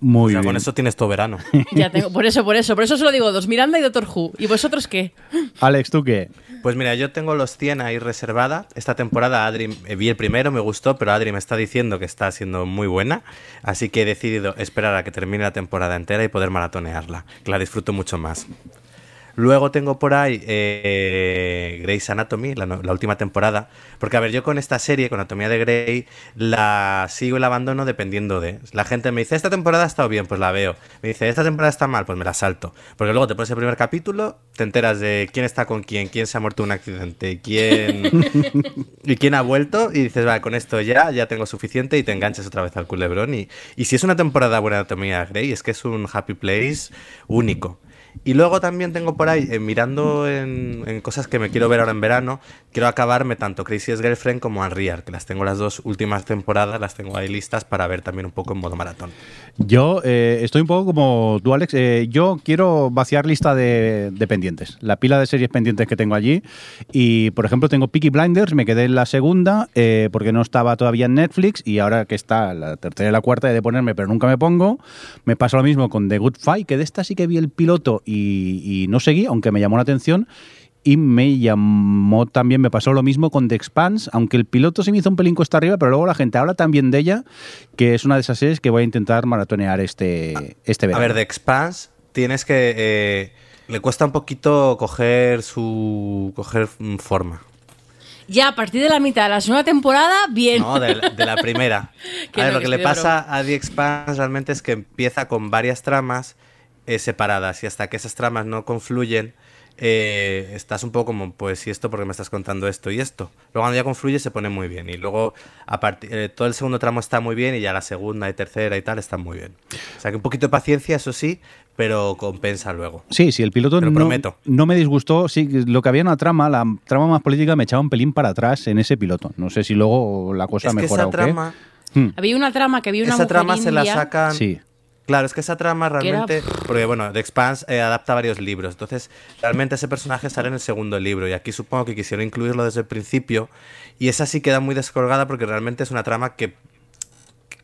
Muy O sea, bien. con eso tienes todo verano. Ya tengo, por eso, por eso, por eso solo digo dos, Miranda y Doctor Who. ¿Y vosotros qué? Alex, ¿tú qué? Pues mira, yo tengo los 100 ahí reservada. Esta temporada Adri, eh, vi el primero, me gustó, pero Adri me está diciendo que está siendo muy buena. Así que he decidido esperar a que termine la temporada entera y poder maratonearla, que la disfruto mucho más. Luego tengo por ahí eh, Grey's Anatomy, la, última temporada. Porque, a ver, yo con esta serie, con Anatomía de Grey, la sigo y la abandono dependiendo de. La gente me dice, esta temporada ha estado bien, pues la veo. Me dice, esta temporada está mal, pues me la salto. Porque luego te pones el primer capítulo, te enteras de quién está con quién, quién se ha muerto en un accidente, quién. y quién ha vuelto, y dices, vale, con esto ya, ya tengo suficiente, y te enganchas otra vez al culebrón. Y, y si es una temporada buena de Anatomía de Grey, es que es un happy place único. Y luego también tengo por ahí, eh, mirando en, cosas que me quiero ver ahora en verano, quiero acabarme tanto Crazy Girlfriend como Unreal, que las tengo las dos últimas temporadas, las tengo ahí listas para ver también un poco en modo maratón. Yo eh, estoy un poco como tú, Alex. Eh, yo quiero vaciar lista de, de pendientes, la pila de series pendientes que tengo allí. Y, por ejemplo, tengo Peaky Blinders, me quedé en la segunda eh, porque no estaba todavía en Netflix y ahora que está la tercera y la cuarta he de ponerme, pero nunca me pongo. Me pasa lo mismo con The Good Fight, que de esta sí que vi el piloto y, y no seguí, aunque me llamó la atención. Y me llamó también, me pasó lo mismo con The Expanse, aunque el piloto se me hizo un pelín cuesta arriba, pero luego la gente habla también de ella, que es una de esas series que voy a intentar maratonear este, este A verano. ver, de Expanse tienes que... eh, le cuesta un poquito coger su... coger forma. Ya a partir de la mitad de la segunda temporada, bien. No, de, la- de la primera. Que a ver, no, lo que que le pasa a The Expanse realmente es que empieza con varias tramas eh, separadas y hasta que esas tramas no confluyen, eh, estás un poco como, pues, ¿y esto porque me estás contando esto y esto? Luego cuando ya confluye se pone muy bien y luego a partir eh, todo el segundo tramo está muy bien y ya la segunda y tercera y tal están muy bien. O sea que un poquito de paciencia, eso sí, pero compensa luego. Sí, sí, el piloto Te lo no, prometo. no me disgustó. Sí, lo que había en la trama, la trama más política, me echaba un pelín para atrás en ese piloto. No sé si luego la cosa es que mejorado esa o qué. trama, Hmm, Había una trama que había una esa mujer trama se la sacan... Sí. Claro, es que esa trama era- realmente. Porque bueno, The Expanse eh, adapta varios libros. Entonces, realmente ese personaje sale en el segundo libro. Y aquí supongo que quisieron incluirlo desde el principio. Y esa sí queda muy descolgada porque realmente es una trama que.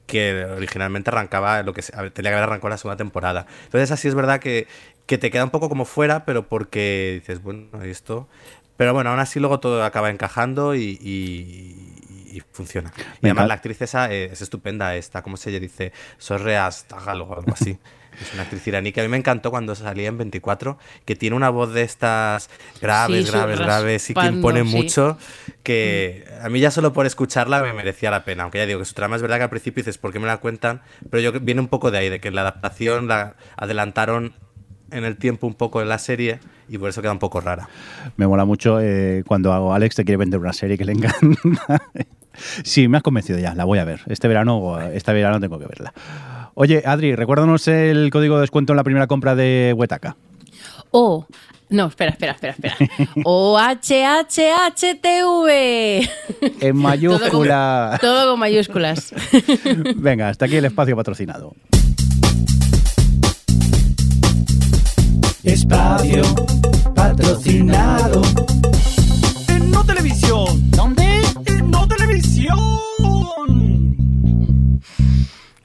que originalmente arrancaba lo que tenía que haber arrancado la segunda temporada. Entonces, así es verdad que, que te queda un poco como fuera, pero porque dices, bueno, ¿y esto. Pero bueno, aún así luego todo acaba encajando y, y- y funciona. Y además la actriz esa eh, es estupenda, esta, ¿cómo se dice? Sorreas Tagal o algo así. Es una actriz iraní que a mí me encantó cuando salía en 24, que tiene una voz de estas graves, Sí, graves, graves y que impone sí. mucho, que a mí ya solo por escucharla me merecía la pena. Aunque ya digo que su trama es verdad que al principio dices, ¿por qué me la cuentan? Pero yo viene un poco de ahí, de que la adaptación la adelantaron en el tiempo un poco de la serie y por eso queda un poco rara. Me mola mucho eh, cuando hago Alex te quiere vender una serie que le encanta. Sí, me has convencido ya, la voy a ver. Este verano, este verano tengo que verla. Oye, Adri, recuérdanos el código de descuento en la primera compra de Huetaca. O. No, espera, espera, espera, espera. O H H H T V. En mayúscula. Todo con, todo con mayúsculas. Venga, hasta aquí el espacio patrocinado. Espacio patrocinado. En No Televisión. ¿Dónde?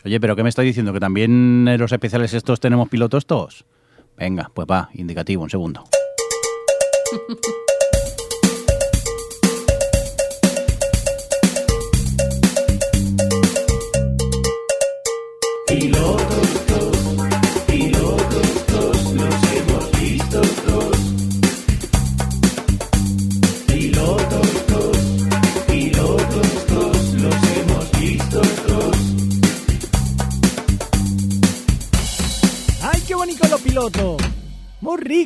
Oye, pero ¿qué me estás diciendo? ¿Que también en los especiales estos tenemos pilotos todos? Venga, pues va, indicativo, un segundo.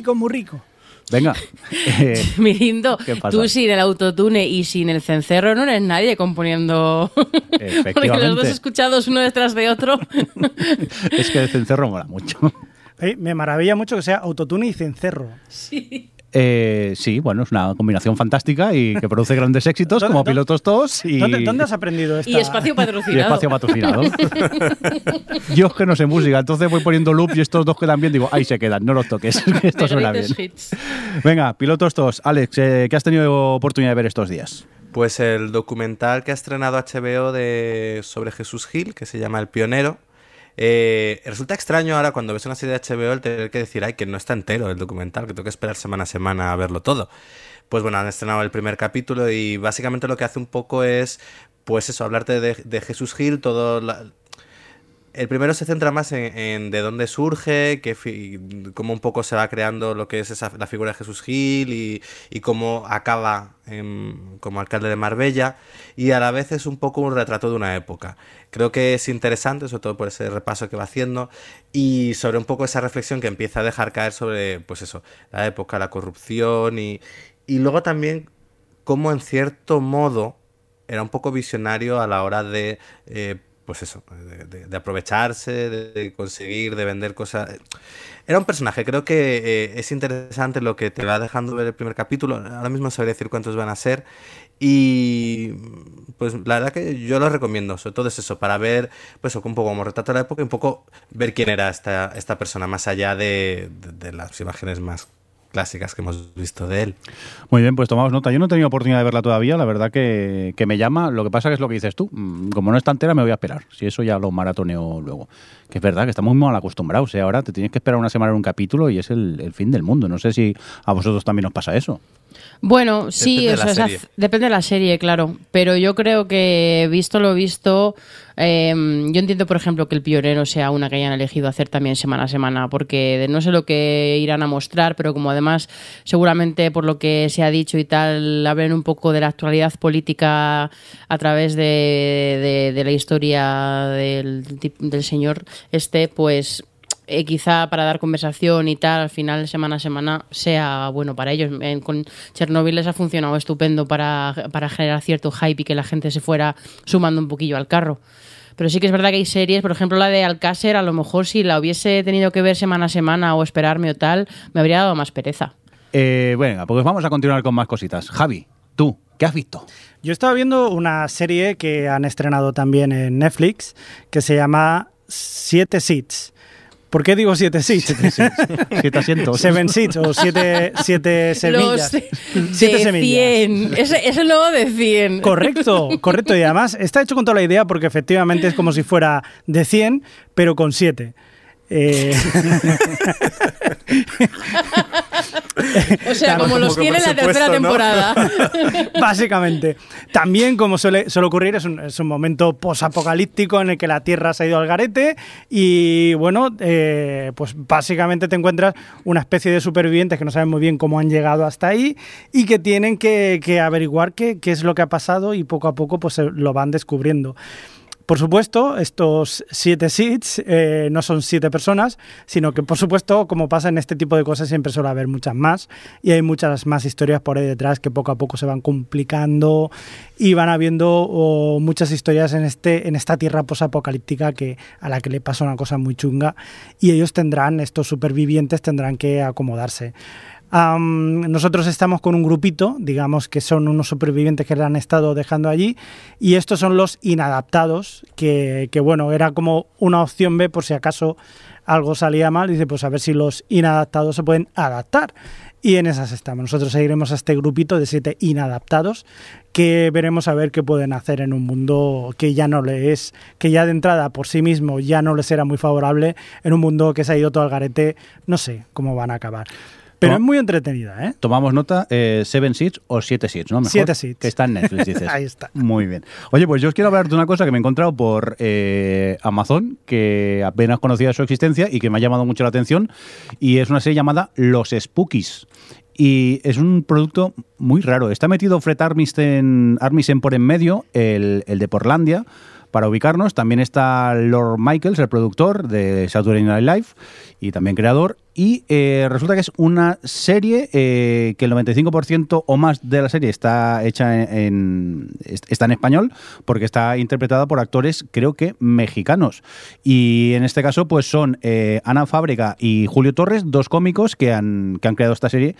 rico, muy rico. Venga. eh, Mirindo, tú sin el autotune y sin el cencerro no eres nadie componiendo. Porque los dos escuchados uno detrás de otro. es que el cencerro mola mucho. Eh, me maravilla mucho que sea autotune y cencerro. sí. Eh, sí, bueno, es una combinación fantástica y que produce grandes éxitos ¿Dónde- como pilotos todos y, ¿Dónde, dónde has aprendido esta? Y espacio y patrocinado. espacio patrocinado. Yo es que no sé música, entonces voy poniendo loop y estos dos quedan bien, digo, ahí se quedan, no los toques, que esto suena bien. hits. Venga, pilotos todos. Alex, eh, ¿qué has tenido oportunidad de ver estos días? Pues el documental que ha estrenado HBO de, sobre Jesús Gil, que se llama El Pionero. Eh, resulta extraño ahora cuando ves una serie de HBO el tener que decir, ay, que no está entero el documental, que tengo que esperar semana a semana a verlo todo. Pues bueno, han estrenado el primer capítulo y básicamente lo que hace un poco es, pues eso, hablarte de, Jesús Gil, todo la- el primero se centra más en, de dónde surge, cómo un poco se va creando lo que es esa, la figura de Jesús Gil y, cómo acaba como alcalde de Marbella. Y a la vez es un poco un retrato de una época. Creo que es interesante, sobre todo por ese repaso que va haciendo y sobre un poco esa reflexión que empieza a dejar caer sobre, pues eso, la época, la corrupción y, y luego también cómo en cierto modo era un poco visionario a la hora de, eh, pues eso, de, aprovecharse, de, conseguir, de vender cosas. Era un personaje, creo que eh, es interesante lo que te va dejando ver el primer capítulo. Ahora mismo sabría decir cuántos van a ser. Y pues la verdad que yo lo recomiendo, sobre todo es eso, para ver, pues un poco como retrato de la época y un poco ver quién era esta, esta persona, más allá de las imágenes más clásicas que hemos visto de él. Muy bien, pues tomamos nota. Yo no he tenido oportunidad de verla todavía, la verdad que, que me llama. Lo que pasa que es lo que dices tú. Mm, Como no está entera, me voy a esperar. Si eso ya lo maratoneo luego. Que es verdad que estamos muy mal acostumbrados. ¿eh? Ahora te tienes que esperar una semana en un capítulo y es el, el fin del mundo. No sé si a vosotros también os pasa eso. Bueno, sí, Depende de o la sea, serie. esa- depende de la serie, claro. Pero yo creo que, visto lo visto, eh, yo entiendo, por ejemplo, que el pionero sea una que hayan elegido hacer también semana a semana, porque de- no sé lo que irán a mostrar, pero como además, seguramente por lo que se ha dicho y tal, hablen un poco de la actualidad política a través de, de- de la historia del, del señor este, pues eh, quizá para dar conversación y tal, al final, semana a semana, sea bueno para ellos. En- con Chernobyl les ha funcionado estupendo para, para generar cierto hype y que la gente se fuera sumando un poquillo al carro. Pero sí que es verdad que hay series, por ejemplo la de Alcácer, a lo mejor si la hubiese tenido que ver semana a semana o esperarme o tal, me habría dado más pereza. Eh, venga, pues vamos a continuar con más cositas. Javi, tú, ¿qué has visto? Yo estaba viendo una serie que han estrenado también en Netflix que se llama Siete Seats. ¿Por qué digo siete seats? Siete asientos. Seven seats o siete, siete semillas. Los Siete de semillas. 100. Ese, ese nuevo de 100. Correcto, correcto. Y además está hecho con toda la idea porque efectivamente es como si fuera de 100, pero con 7. Eh, O sea, Claro, como como los con 100 en la tercera ¿no? temporada. básicamente. También, como suele, suele ocurrir, es un, es un momento posapocalíptico en el que la Tierra se ha ido al garete y, bueno, eh, pues básicamente te encuentras una especie de supervivientes que no saben muy bien cómo han llegado hasta ahí y que tienen que, que averiguar qué, qué es lo que ha pasado y poco a poco pues lo van descubriendo. Por supuesto, estos siete seats eh, no son siete personas, sino que, por supuesto, como pasa en este tipo de cosas, siempre suele haber muchas más y hay muchas más historias por ahí detrás que poco a poco se van complicando y van habiendo oh, muchas historias en, este, en esta tierra posapocalíptica que, a la que le pasa una cosa muy chunga y ellos tendrán, estos supervivientes tendrán que acomodarse. Am, nosotros estamos con un grupito, digamos que son unos supervivientes que le han estado dejando allí, y estos son los inadaptados, que, que, bueno, era como una opción B por si acaso algo salía mal, dice, pues a ver si los inadaptados se pueden adaptar. Y en esas estamos. Nosotros seguiremos a este grupito de siete inadaptados que veremos a ver qué pueden hacer en un mundo que ya no le es, que ya de entrada por sí mismo ya no les era muy favorable, en un mundo que se ha ido todo al garete, no sé cómo van a acabar. Pero es muy entretenida, ¿eh? Tomamos nota, eh, Seven Seats o Siete Seats, ¿no? Mejor, Siete Seats. Que está en Netflix, dices. Ahí está. Muy bien. Oye, pues yo os quiero hablar de una cosa que me he encontrado por eh, Amazon, que apenas conocía su existencia y que me ha llamado mucho la atención, y es una serie llamada Los Spookies. Y es un producto muy raro. Está metido Fred Armisen, Armisen por en medio, el, el de Portlandia, para ubicarnos. También está Lord Michaels, el productor de Saturday Night Live y también creador. Y eh, resulta que es una serie eh, que el 95% o más de la serie está hecha en, en- está en español porque está interpretada por actores creo que mexicanos. Y en este caso pues son eh, Ana Fábrega y Julio Torres, dos cómicos que han, que han creado esta serie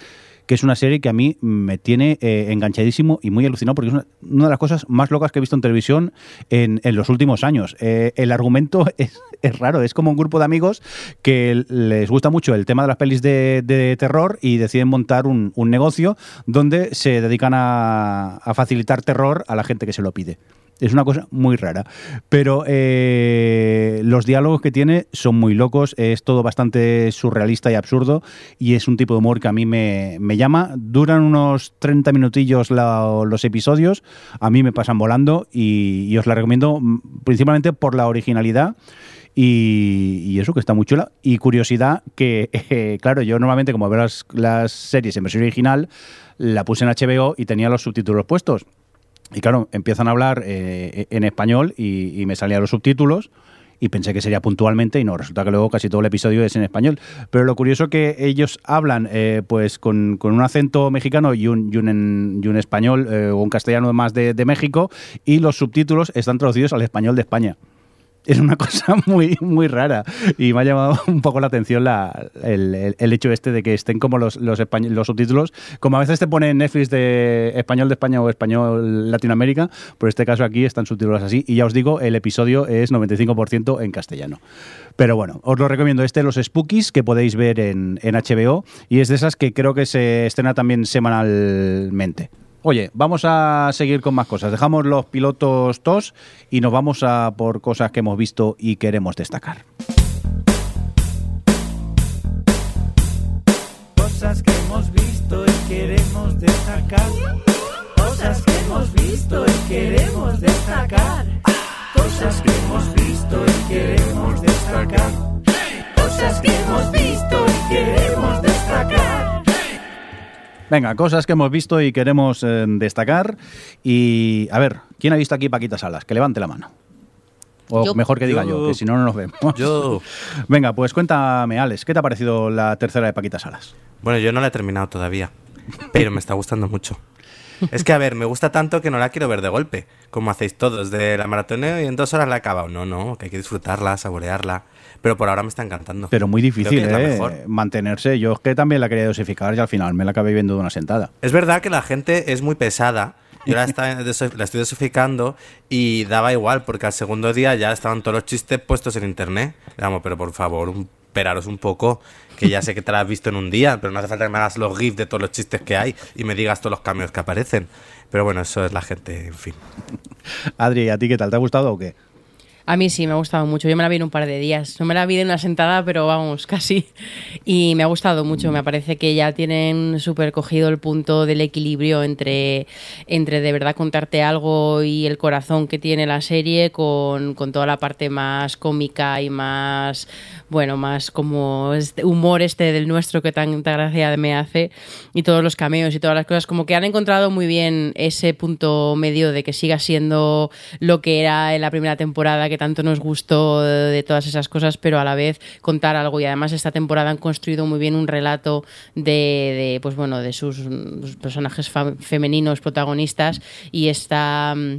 que es una serie que a mí me tiene eh, enganchadísimo y muy alucinado porque es una, de las cosas más locas que he visto en televisión en, en los últimos años. Eh, el argumento es, es raro, es como un grupo de amigos que les gusta mucho el tema de las pelis de, de terror y deciden montar un, un negocio donde se dedican a, a facilitar terror a la gente que se lo pide. Es una cosa muy rara. Pero eh, los diálogos que tiene son muy locos, es todo bastante surrealista y absurdo y es un tipo de humor que a mí me, me llama. Duran unos 30 minutillos los episodios, a mí me pasan volando y, os la recomiendo mm, principalmente por la originalidad. Y, eso que está muy chula. Y curiosidad que, claro, yo normalmente como veo las, las series en versión original, la puse en HBO y tenía los subtítulos puestos. Y claro, empiezan a hablar eh, en español y, me salían los subtítulos y pensé que sería puntualmente y no, resulta que luego casi todo el episodio es en español. Pero lo curioso que ellos hablan eh, pues con, un acento mexicano y un, y un, y un español eh, o un castellano más de México y los subtítulos están traducidos al español de España. Es una cosa muy, muy rara y me ha llamado un poco la atención el, el- hecho este de que estén como los, los, los subtítulos, como a veces te pone en Netflix de español de España o español Latinoamérica, por este caso aquí están subtítulos así y ya os digo, el episodio es 95% en castellano. Pero bueno, os lo recomiendo este, Los Spookies, que podéis ver en, en HBO y es de esas que creo que se estrena también semanalmente. Oye, vamos a seguir con más cosas. Dejamos los pilotos tos y nos vamos a por cosas que hemos visto y queremos destacar. Cosas que hemos visto y queremos destacar. Cosas que hemos visto y queremos destacar. Cosas que hemos visto y queremos destacar. Cosas que hemos visto y queremos destacar. Venga, cosas que hemos visto y queremos eh, destacar. Y a ver, ¿quién ha visto aquí Paquita Salas? Que levante la mano. O Yo. mejor que diga yo, Yo. que si no, no nos vemos. Yo. Venga, pues cuéntame, Alex, ¿qué te ha parecido la tercera de Paquita Salas? Bueno, yo no la he terminado todavía, pero me está gustando mucho. Es que, a ver, me gusta tanto que no la quiero ver de golpe, como hacéis todos, de la maratoneo y en dos horas la he acabado. No, no, que hay que disfrutarla, saborearla. Pero por ahora me está encantando. Pero muy difícil, ¿eh? Mantenerse. Yo es que también la quería dosificar y al final me la acabé viendo de una sentada. Es verdad que la gente es muy pesada. Yo la, está- la estoy dosificando y daba igual, porque al segundo día ya estaban todos los chistes puestos en internet. Vamos, pero por favor, un, esperaros un poco, que ya sé que te la has visto en un día, pero no hace falta que me hagas los GIFs de todos los chistes que hay y me digas todos los cambios que aparecen. Pero bueno, eso es la gente, en fin. Adri, ¿a ti qué tal? ¿Te ha gustado o qué? A mí sí, me ha gustado mucho. Yo me la vi en un par de días. No me la vi de una sentada, pero vamos, casi. Y me ha gustado mucho. Me parece que ya tienen súper cogido el punto del equilibrio entre, entre de verdad contarte algo y el corazón que tiene la serie con, con toda la parte más cómica y más, bueno, más como este humor este del nuestro que tanta gracia me hace y todos los cameos y todas las cosas. Como que han encontrado muy bien ese punto medio de que siga siendo lo que era en la primera temporada, tanto nos gustó de todas esas cosas, pero a la vez contar algo. Y además esta temporada han construido muy bien un relato de, de pues bueno, de sus, personajes femeninos protagonistas y está mm,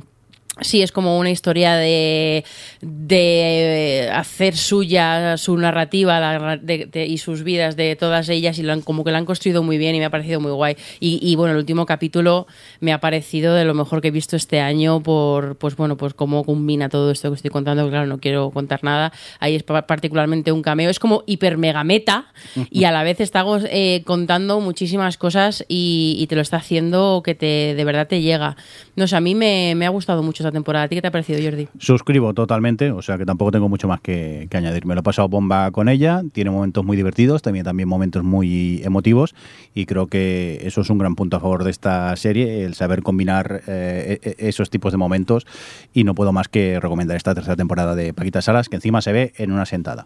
Sí, es como una historia de, de hacer suya su narrativa y sus vidas de todas ellas y lo han- como que la han construido muy bien y me ha parecido muy guay. Y, bueno, el último capítulo me ha parecido de lo mejor que he visto este año por, pues bueno, pues cómo combina todo esto que estoy contando, claro, no quiero contar nada. Ahí es pa- particularmente un cameo, es como hiper mega meta y a la vez está eh, contando muchísimas cosas y, y te lo está haciendo que te de verdad te llega. No sé, a mí me, me ha gustado mucho esta temporada. ¿A ti qué te ha parecido, Jordi? Suscribo totalmente, o sea que tampoco tengo mucho más que, que añadir. Me lo he pasado bomba con ella, tiene momentos muy divertidos, también, también momentos muy emotivos y creo que eso es un gran punto a favor de esta serie, el saber combinar eh, e- e- esos tipos de momentos y no puedo más que recomendar esta tercera temporada de Paquita Salas, que encima se ve en una sentada.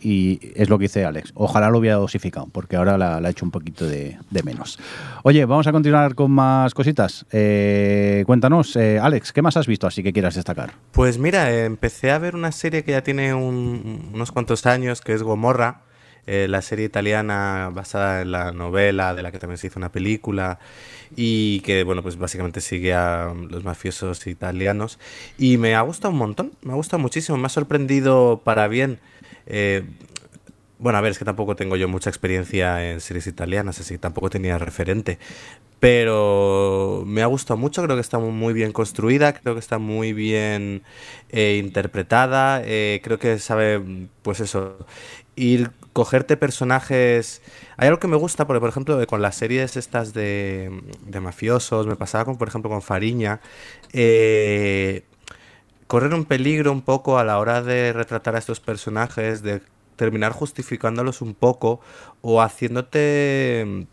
Y es lo que dice Alex. Ojalá lo hubiera dosificado, porque ahora la, la he hecho un poquito de, menos. Oye, vamos a continuar con más cositas. Eh, cuéntanos, eh, Alex, ¿qué más has visto así que quieras destacar? Pues mira, empecé a ver una serie que ya tiene un- unos cuantos años, que es Gomorra, eh, la serie italiana basada en la novela de la que también se hizo una película y que, bueno, pues básicamente sigue a los mafiosos italianos. Y me ha gustado un montón, me ha gustado muchísimo, me ha sorprendido para bien. Eh, bueno, a ver, es que tampoco tengo yo mucha experiencia en series italianas, así que tampoco tenía referente. Pero me ha gustado mucho, creo que está muy bien construida, creo que está muy bien eh, interpretada, eh, creo que sabe, pues eso, ir, cogerte personajes... Hay algo que me gusta, porque por ejemplo, con las series estas de, de mafiosos, me pasaba con, por ejemplo, con Fariña, eh, correr un peligro un poco a la hora de retratar a estos personajes, de terminar justificándolos un poco o haciéndote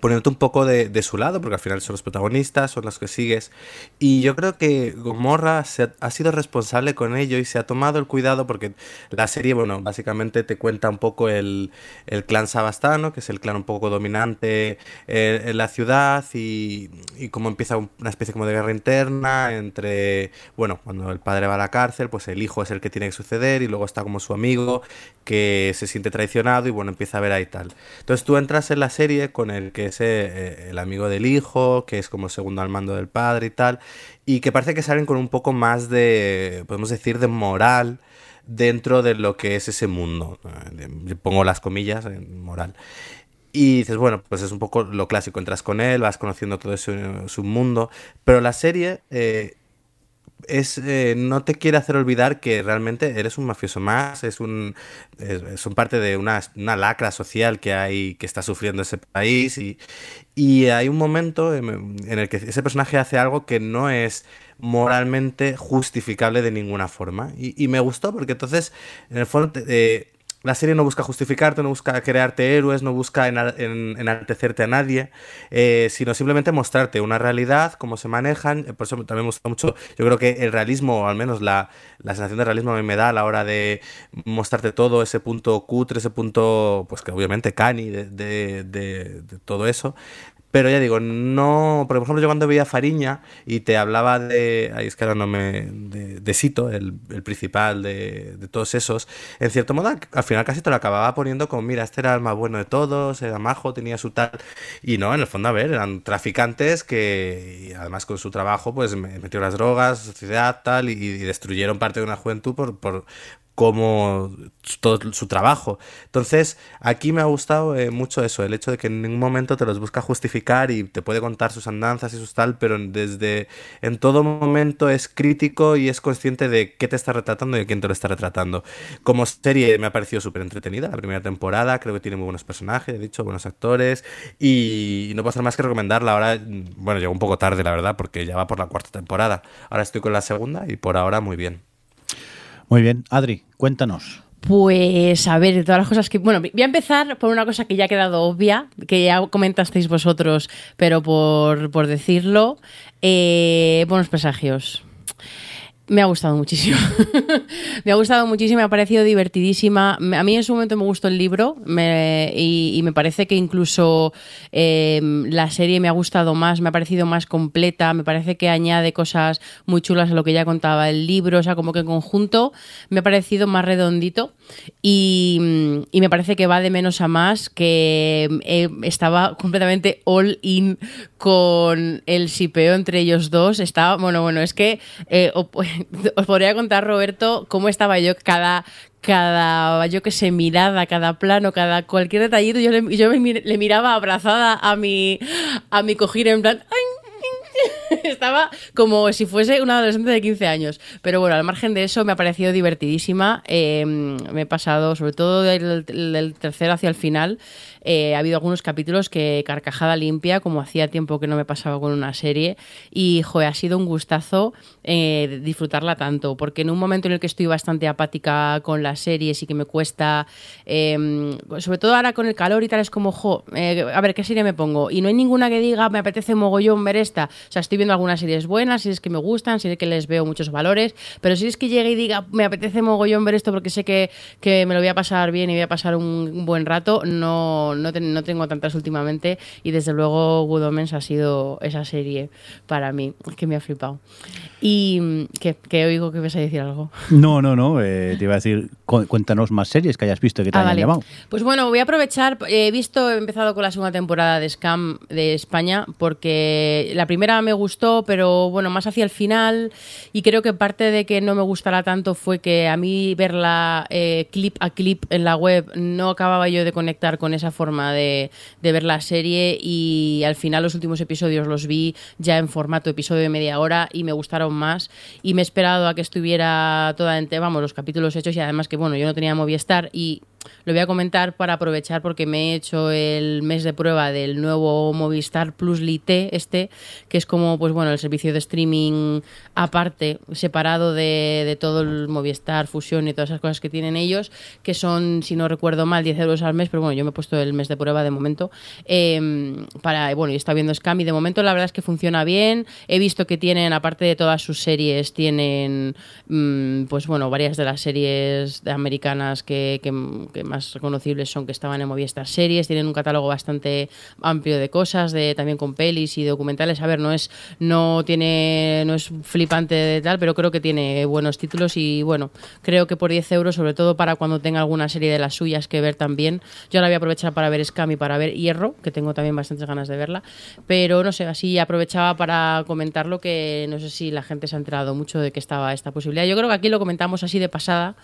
poniéndote un poco de, de su lado, porque al final son los protagonistas, son los que sigues. Y yo creo que Gomorra se ha, ha sido responsable con ello y se ha tomado el cuidado, porque la serie, bueno, básicamente te cuenta un poco el, el clan sabastano, que es el clan un poco dominante eh, en la ciudad, y, y cómo empieza una especie como de guerra interna entre, bueno, cuando el padre va a la cárcel, pues el hijo es el que tiene que suceder, y luego está como su amigo, que se siente traicionado, y bueno, empieza a ver ahí tal. Entonces tú entras en la serie con el que es eh, el amigo del hijo, que es como segundo al mando del padre y tal, y que parece que salen con un poco más de, podemos decir, de moral dentro de lo que es ese mundo. Pongo las comillas en moral. Y dices, bueno, pues es un poco lo clásico, entras con él, vas conociendo todo su, su mundo, pero la serie eh, es eh, no te quiere hacer olvidar que realmente eres un mafioso más, es un es, son parte de una, una, lacra social que hay que está sufriendo ese país y, y hay un momento en, el que ese personaje hace algo que no es moralmente justificable de ninguna forma. Y, y me gustó porque entonces en el fondo eh, la serie no busca justificarte, no busca crearte héroes, no busca enaltecerte a nadie, eh, sino simplemente mostrarte una realidad, cómo se manejan. Por eso también me gusta mucho, yo creo que el realismo, o al menos la, sensación de realismo a mí me da a la hora de mostrarte todo, ese punto cutre, ese punto, pues que obviamente cani de, de todo eso. Pero ya digo, no. Por ejemplo, yo cuando veía Fariña y te hablaba de. Ahí es que ahora no me. De, Sito, el, el principal de, todos esos. En cierto modo, al final casi te lo acababa poniendo como: mira, este era el más bueno de todos, era majo, tenía su tal. Y no, en el fondo, a ver, eran traficantes que. Además con su trabajo, pues metieron las drogas, sociedad, tal. Y, y destruyeron parte de una juventud por, por, como todo su trabajo. Entonces, aquí me ha gustado eh, mucho eso, el hecho de que en ningún momento te los busca justificar y te puede contar sus andanzas y sus tal, pero desde en todo momento es crítico y es consciente de qué te está retratando y de quién te lo está retratando. Como serie me ha parecido súper entretenida la primera temporada, creo que tiene muy buenos personajes, he dicho, buenos actores y no puedo hacer más que recomendarla. Ahora, bueno, llegó un poco tarde, la verdad, porque ya va por la cuarta temporada. Ahora estoy con la segunda y por ahora muy bien. Muy bien, Adri, cuéntanos. Pues a ver, todas las cosas que... Bueno, voy a empezar por una cosa que ya ha quedado obvia, que ya comentasteis vosotros, pero por, por decirlo. Eh, buenos presagios. Me ha gustado muchísimo. me ha gustado muchísimo, me ha parecido divertidísima. A mí en su momento me gustó el libro y, me parece que incluso eh, la serie me ha gustado más, me ha parecido más completa, me parece que añade cosas muy chulas a lo que ya contaba el libro, o sea, como que en conjunto me ha parecido más redondito y, me parece que va de menos a más, que eh, estaba completamente all in con el sipeo entre ellos dos. Estaba, bueno, bueno, es que eh, os podría contar, Roberto, cómo estaba yo cada cada, yo que sé, mirada, cada plano, cada cualquier detallito, yo le, yo le miraba abrazada a mi, a mi cojín en plan, ¡ay! Estaba como si fuese una adolescente de 15 años. Pero bueno, al margen de eso, me ha parecido divertidísima. Eh, me he pasado, sobre todo del, tercero hacia el final, eh, ha habido algunos capítulos que carcajada limpia, como hacía tiempo que no me pasaba con una serie. Y, joder, ha sido un gustazo eh, disfrutarla tanto, porque en un momento en el que estoy bastante apática con las series y que me cuesta, eh, sobre todo ahora con el calor y tal, es como, jo, eh, a ver, ¿qué serie me pongo? Y no hay ninguna que diga, me apetece mogollón ver esta. O sea, estoy viendo algunas series buenas, series que me gustan, series que les veo muchos valores, pero si es que llegue y diga, me apetece mogollón ver esto porque sé que, que me lo voy a pasar bien y voy a pasar un, un buen rato, no, no, ten- no tengo tantas últimamente y desde luego Good Omens ha sido esa serie para mí, que me ha flipado. Y que, que oigo que vas a decir algo. No, no, no, eh, te iba a decir, cu- cuéntanos más series que hayas visto que te Ah, hayan vale. llamado. Pues bueno, voy a aprovechar. He visto, he empezado con la segunda temporada de Scam de España porque la primera me gustó, pero bueno, más hacia el final. Y creo que parte de que no me gustara tanto fue que a mí verla eh, clip a clip en la web no acababa yo de conectar con esa forma de, de ver la serie. Y al final, los últimos episodios los vi ya en formato episodio de media hora y me gustaron más. Y me he esperado a que estuviera toda en vamos, los capítulos hechos y además que, bueno, yo no tenía Movistar y lo voy a comentar para aprovechar porque me he hecho el mes de prueba del nuevo Movistar Plus Lite, este, que es como, pues bueno, el servicio de streaming aparte, separado de, de todo el Movistar, Fusión y todas esas cosas que tienen ellos, que son, si no recuerdo mal, 10 euros al mes, pero bueno, yo me he puesto el mes de prueba de momento, eh, para, bueno, y está viendo Scam y de momento la verdad es que funciona bien, he visto que tienen, aparte de todas sus series, tienen, mm, pues bueno, varias de las series americanas que- que más reconocibles son que estaban en Movistar Series, tienen un catálogo bastante amplio de cosas, de también con pelis y documentales. A ver, no es no tiene no es flipante de tal, pero creo que tiene buenos títulos y bueno, creo que por 10 euros, sobre todo para cuando tenga alguna serie de las suyas que ver también. Yo la voy a aprovechar para ver Scam y para ver Hierro, que tengo también bastantes ganas de verla, pero no sé, así aprovechaba para comentarlo que no sé si la gente se ha enterado mucho de que estaba esta posibilidad. Yo creo que aquí lo comentamos así de pasada,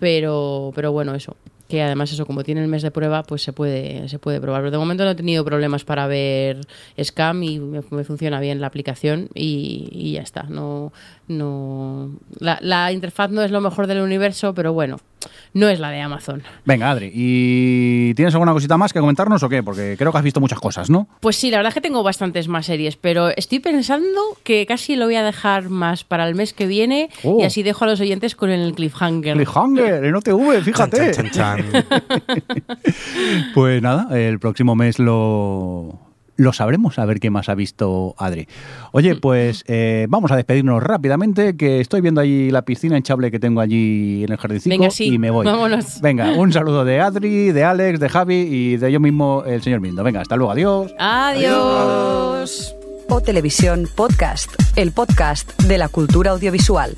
pero, pero bueno, eso. Que además eso, como tiene el mes de prueba, pues se puede, se puede probar. Pero de momento no he tenido problemas para ver Scam y me, funciona bien la aplicación y, y ya está. No, no, la interfaz no es lo mejor del universo, pero bueno, no es la de Amazon. Venga, Adri, ¿y tienes alguna cosita más que comentarnos o qué? Porque creo que has visto muchas cosas, ¿no? Pues sí, la verdad es que tengo bastantes más series, pero estoy pensando que casi lo voy a dejar más para el mes que viene Oh. y así dejo a los oyentes con el cliffhanger. Cliffhanger, en OTV, fíjate. Chan, chan, chan. Pues nada, el próximo mes lo, lo sabremos, a ver qué más ha visto Adri. Oye, pues eh, vamos a despedirnos rápidamente, que estoy viendo allí la piscina hinchable que tengo allí en el jardincito Venga, sí, y me voy. vámonos. Venga, un saludo de Adri, de Alex, de Javi y de yo mismo, el señor Mindo. Venga, hasta luego, adiós. Adiós. O Televisión Podcast, el podcast de la cultura audiovisual.